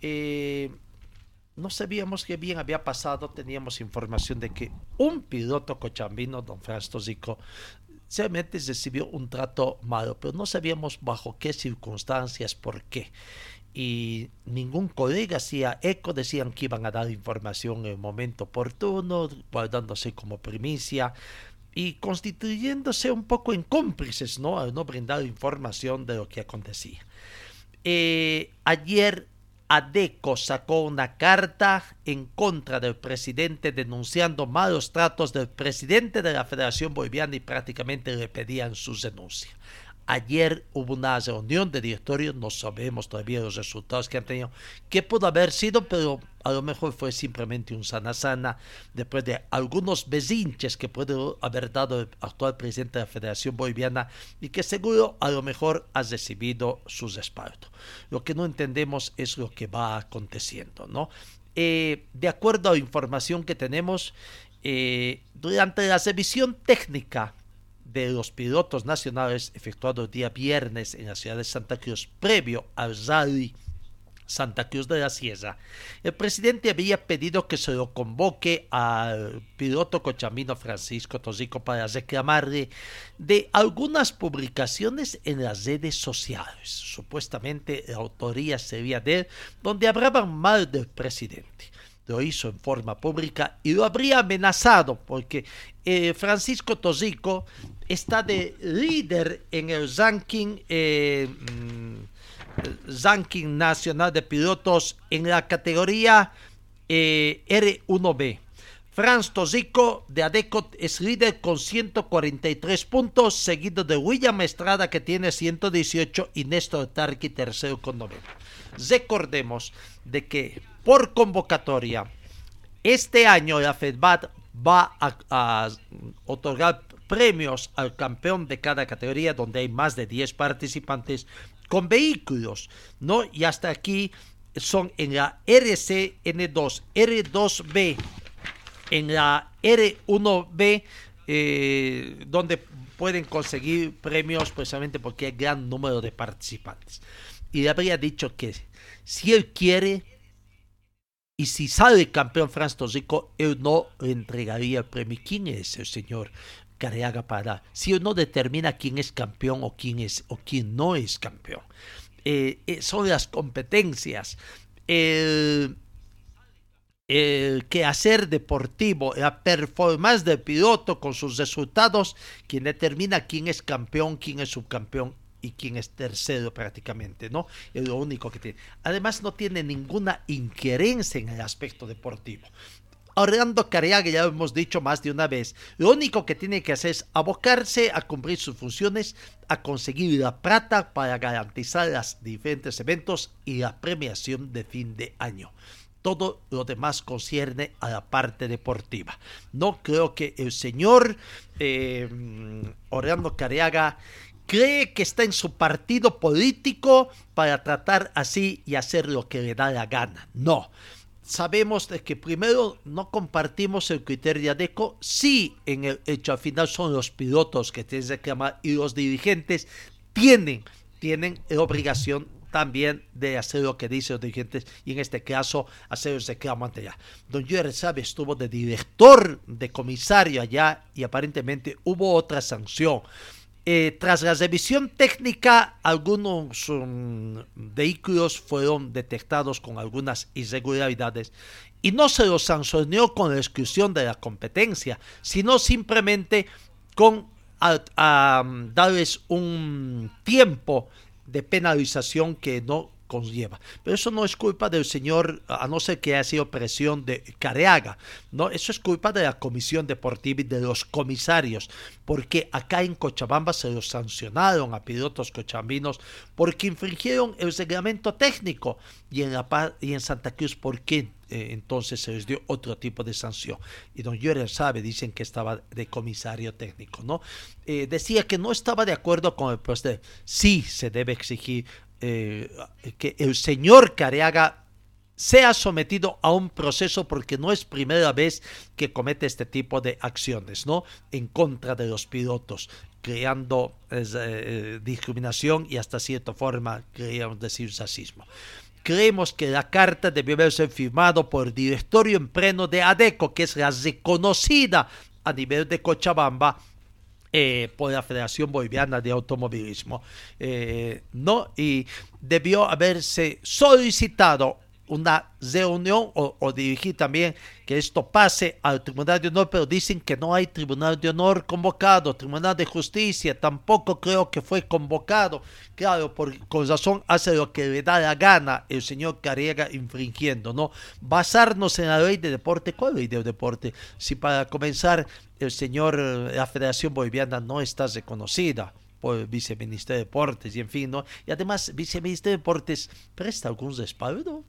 Eh, no sabíamos qué bien había pasado, teníamos información de que un piloto cochambino, don Franz Tosico, realmente recibió un trato malo, pero no sabíamos bajo qué circunstancias, por qué y ningún colega hacía eco, decían que iban a dar información en el momento oportuno, guardándose como primicia y constituyéndose un poco en cómplices, ¿no? Al no brindar información de lo que acontecía. Eh, ayer ADECO sacó una carta en contra del presidente denunciando malos tratos del presidente de la Federación Boliviana y prácticamente le pedían su denuncia. Ayer hubo una reunión de directorio, no sabemos todavía los resultados que han tenido, qué pudo haber sido, pero a lo mejor fue simplemente un sana sana después de algunos besinches que puede haber dado el actual presidente de la Federación Boliviana y que seguro a lo mejor ha recibido su respaldo. Lo que no entendemos es lo que va aconteciendo, ¿no? Eh, de acuerdo a información que tenemos, eh, durante la revisión técnica de los pilotos nacionales efectuado el día viernes en la ciudad de Santa Cruz, previo al rally Santa Cruz de la Sierra, el presidente había pedido que se lo convoque al piloto cochamino Francisco Tosico para reclamarle de algunas publicaciones en las redes sociales. Supuestamente la autoría sería de él, donde hablaban mal del presidente lo hizo en forma pública y lo habría amenazado porque eh, Francisco Tosico está de líder en el ranking, eh, ranking nacional de pilotos en la categoría eh, R1B. Franz Tosico de Adeco es líder con 143 puntos, seguido de William Estrada que tiene 118 y Néstor Tarqui tercero con 90. Recordemos de que por convocatoria este año la FEDBAT va a, otorgar premios al campeón de cada categoría donde hay más de 10 participantes con vehículos, ¿no? Y hasta aquí son en la RCN2, R2B, en la R1B, eh, donde pueden conseguir premios precisamente porque hay gran número de participantes. Y le habría dicho que si él quiere y si sale campeón Franz Tosico, él no entregaría el premio. ¿Quién es el señor Careaga para? Si él no determina quién es campeón o quién, es, o quién no es campeón. Eh, eh, son las competencias. El, el quehacer deportivo, la performance del piloto con sus resultados, quien determina quién es campeón, quién es subcampeón y quién es tercero prácticamente, ¿no? Es lo único que tiene. Además no tiene ninguna injerencia en el aspecto deportivo. Orlando Careaga, ya lo hemos dicho más de una vez, lo único que tiene que hacer es abocarse a cumplir sus funciones, a conseguir la plata para garantizar los diferentes eventos y la premiación de fin de año todo lo demás concierne a la parte deportiva. No creo que el señor eh, Orlando Careaga cree que está en su partido político para tratar así y hacer lo que le da la gana. No. Sabemos de que primero no compartimos el criterio de ADECO, sí en el hecho al final son los pilotos que tienen que llamar y los dirigentes tienen, tienen la obligación también de hacer lo que dicen los dirigentes y en este caso hacer el reclamo allá. Don Joel Sabe estuvo de director, de comisario allá y aparentemente hubo otra sanción. Eh, tras la revisión técnica, algunos um, vehículos fueron detectados con algunas irregularidades y no se los sancionó con la exclusión de la competencia, sino simplemente con darles un tiempo de penalización que no conlleva. Pero eso no es culpa del señor, a no ser que haya sido presión de Careaga, ¿no? Eso es culpa de la Comisión Deportiva y de los comisarios, porque acá en Cochabamba se los sancionaron a pilotos cochabambinos porque infringieron el reglamento técnico y en, la, y en Santa Cruz, ¿por qué? Eh, entonces se les dio otro tipo de sanción. Y don Llorer sabe, dicen que estaba de comisario técnico, ¿no? Eh, decía que no estaba de acuerdo con el proceso. Sí se debe exigir eh, que el señor Careaga sea sometido a un proceso porque no es primera vez que comete este tipo de acciones, ¿no? En contra de los pilotos, creando discriminación y hasta cierta forma, queríamos decir, racismo. Creemos que la carta debió haberse firmado por el directorio en pleno de ADECO, que es la reconocida a nivel de Cochabamba eh, por la Federación Boliviana de Automovilismo. Eh, no, y debió haberse solicitado una reunión o, dirigir también que esto pase al Tribunal de Honor, pero dicen que no hay Tribunal de Honor convocado, Tribunal de Justicia tampoco creo que fue convocado. Claro, por, con razón hace lo que le da la gana el señor Carriega infringiendo, ¿no? Basarnos en la ley de deporte, ¿cuál ley de deporte? Si para comenzar el señor, la Federación Boliviana no está reconocida por el viceministro de Deportes y en fin, ¿no? Y además, viceministro de Deportes presta algún respaldo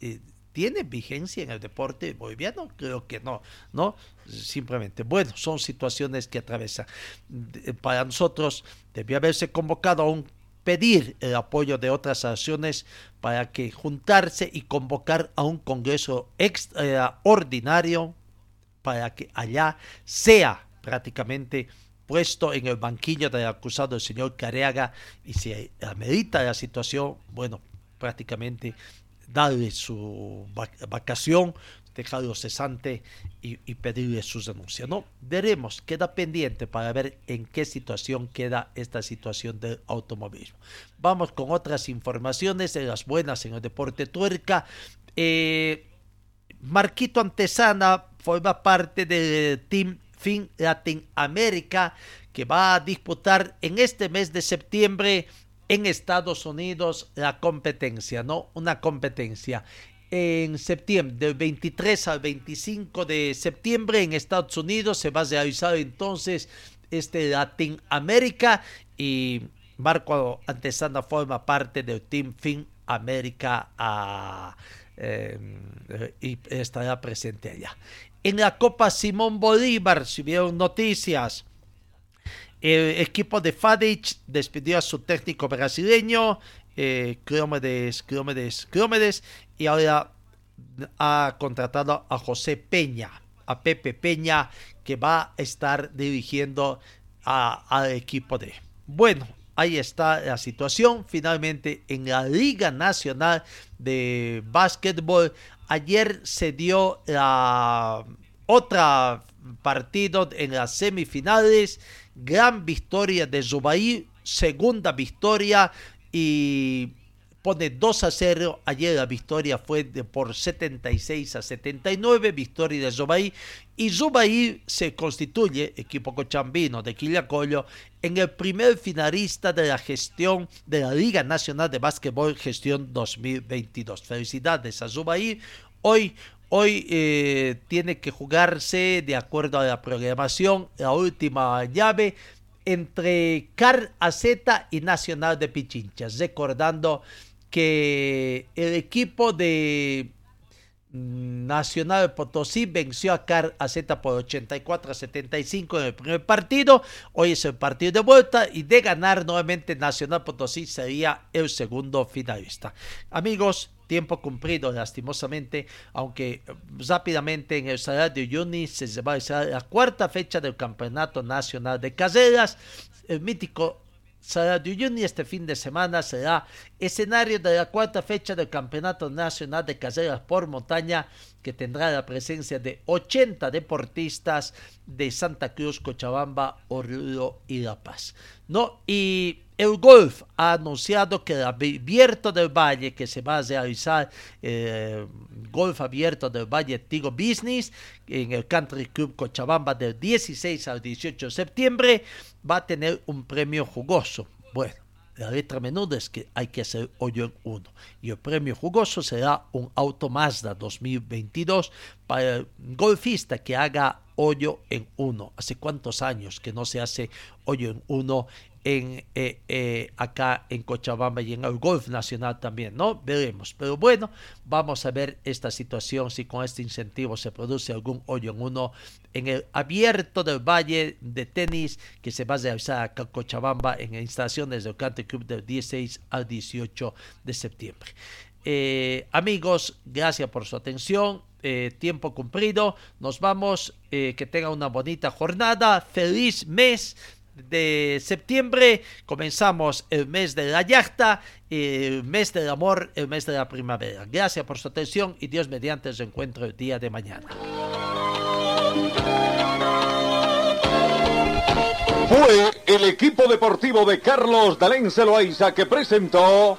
eh, ¿Tiene vigencia en el deporte boliviano? Creo que no, ¿no? Simplemente, bueno, son situaciones que atravesan. Para nosotros debió haberse convocado a un pedir el apoyo de otras acciones para que juntarse y convocar a un congreso extraordinario para que allá sea prácticamente puesto en el banquillo del acusado el señor Careaga y si amerita la situación, bueno, prácticamente darle su vacación, dejarlo cesante y, pedirle sus denuncias. No, veremos, queda pendiente para ver en qué situación queda esta situación del automovilismo. Vamos con otras informaciones de las buenas en el deporte tuerca. Eh, Marquito Antesana forma parte del Team Fin Latinoamérica que va a disputar en este mes de septiembre en Estados Unidos la competencia, ¿no? Una competencia. En septiembre, del 23 al 25 de septiembre en Estados Unidos se va a realizar entonces este Latin América y Marco Antesana forma parte del Team Fin América ah, em, y estará presente allá. En la Copa Simón Bolívar, si vieron noticias, el equipo de Fadic despidió a su técnico brasileño, eh, y ahora ha contratado a José Peña, a Pepe Peña, que va a estar dirigiendo al equipo de. Bueno, ahí está la situación. Finalmente, en la Liga Nacional de Básquetbol, ayer se dio la otra partido en las semifinales. Gran victoria de Zubair, segunda victoria y pone 2 a 0. Ayer la victoria fue por 76 a 79, victoria de Zubair. Y Zubair se constituye, equipo cochambino de Quillacollo, en el primer finalista de la gestión de la Liga Nacional de Básquetbol Gestión 2022. Felicidades a Zubair. Hoy Hoy eh, tiene que jugarse, de acuerdo a la programación, la última llave entre Car AZ y Nacional de Pichinchas. Recordando que el equipo de Nacional Potosí venció a Car AZ por 84 a 75 en el primer partido. Hoy es el partido de vuelta y de ganar nuevamente Nacional Potosí sería el segundo finalista. Amigos, tiempo cumplido lastimosamente, aunque rápidamente en el Salario Juni se va a la cuarta fecha del Campeonato Nacional de Caseras. El mítico Salario Juni este fin de semana será escenario de la cuarta fecha del Campeonato Nacional de Caseras por Montaña, que tendrá la presencia de 80 deportistas de Santa Cruz, Cochabamba, Oruro y La Paz. ¿No? Y el golf ha anunciado que el abierto del Valle, que se va a realizar eh, golf abierto del Valle Tigo Business en el Country Club Cochabamba del 16 al 18 de septiembre, va a tener un premio jugoso. Bueno, la letra menuda es que hay que hacer hoyo en uno. Y el premio jugoso será un auto Mazda 2022 para el golfista que haga hoyo en uno. ¿Hace cuántos años que no se hace hoyo en uno en, eh, eh, acá en Cochabamba y en el Golf Nacional también, ¿no? Veremos. Pero bueno, vamos a ver esta situación, si con este incentivo se produce algún hoyo en uno en el abierto del Valle de Tenis que se va a realizar acá en Cochabamba en instalaciones del Country Club del 16 al 18 de septiembre. Eh, amigos, gracias por su atención. tiempo cumplido. Nos vamos. que tengan una bonita jornada. Feliz mes de septiembre comenzamos el mes de la yachta, el mes del amor, el mes de la primavera. Gracias por su atención y Dios mediante se encuentro el día de mañana. Fue el equipo deportivo de Carlos Dalén Celoaiza que presentó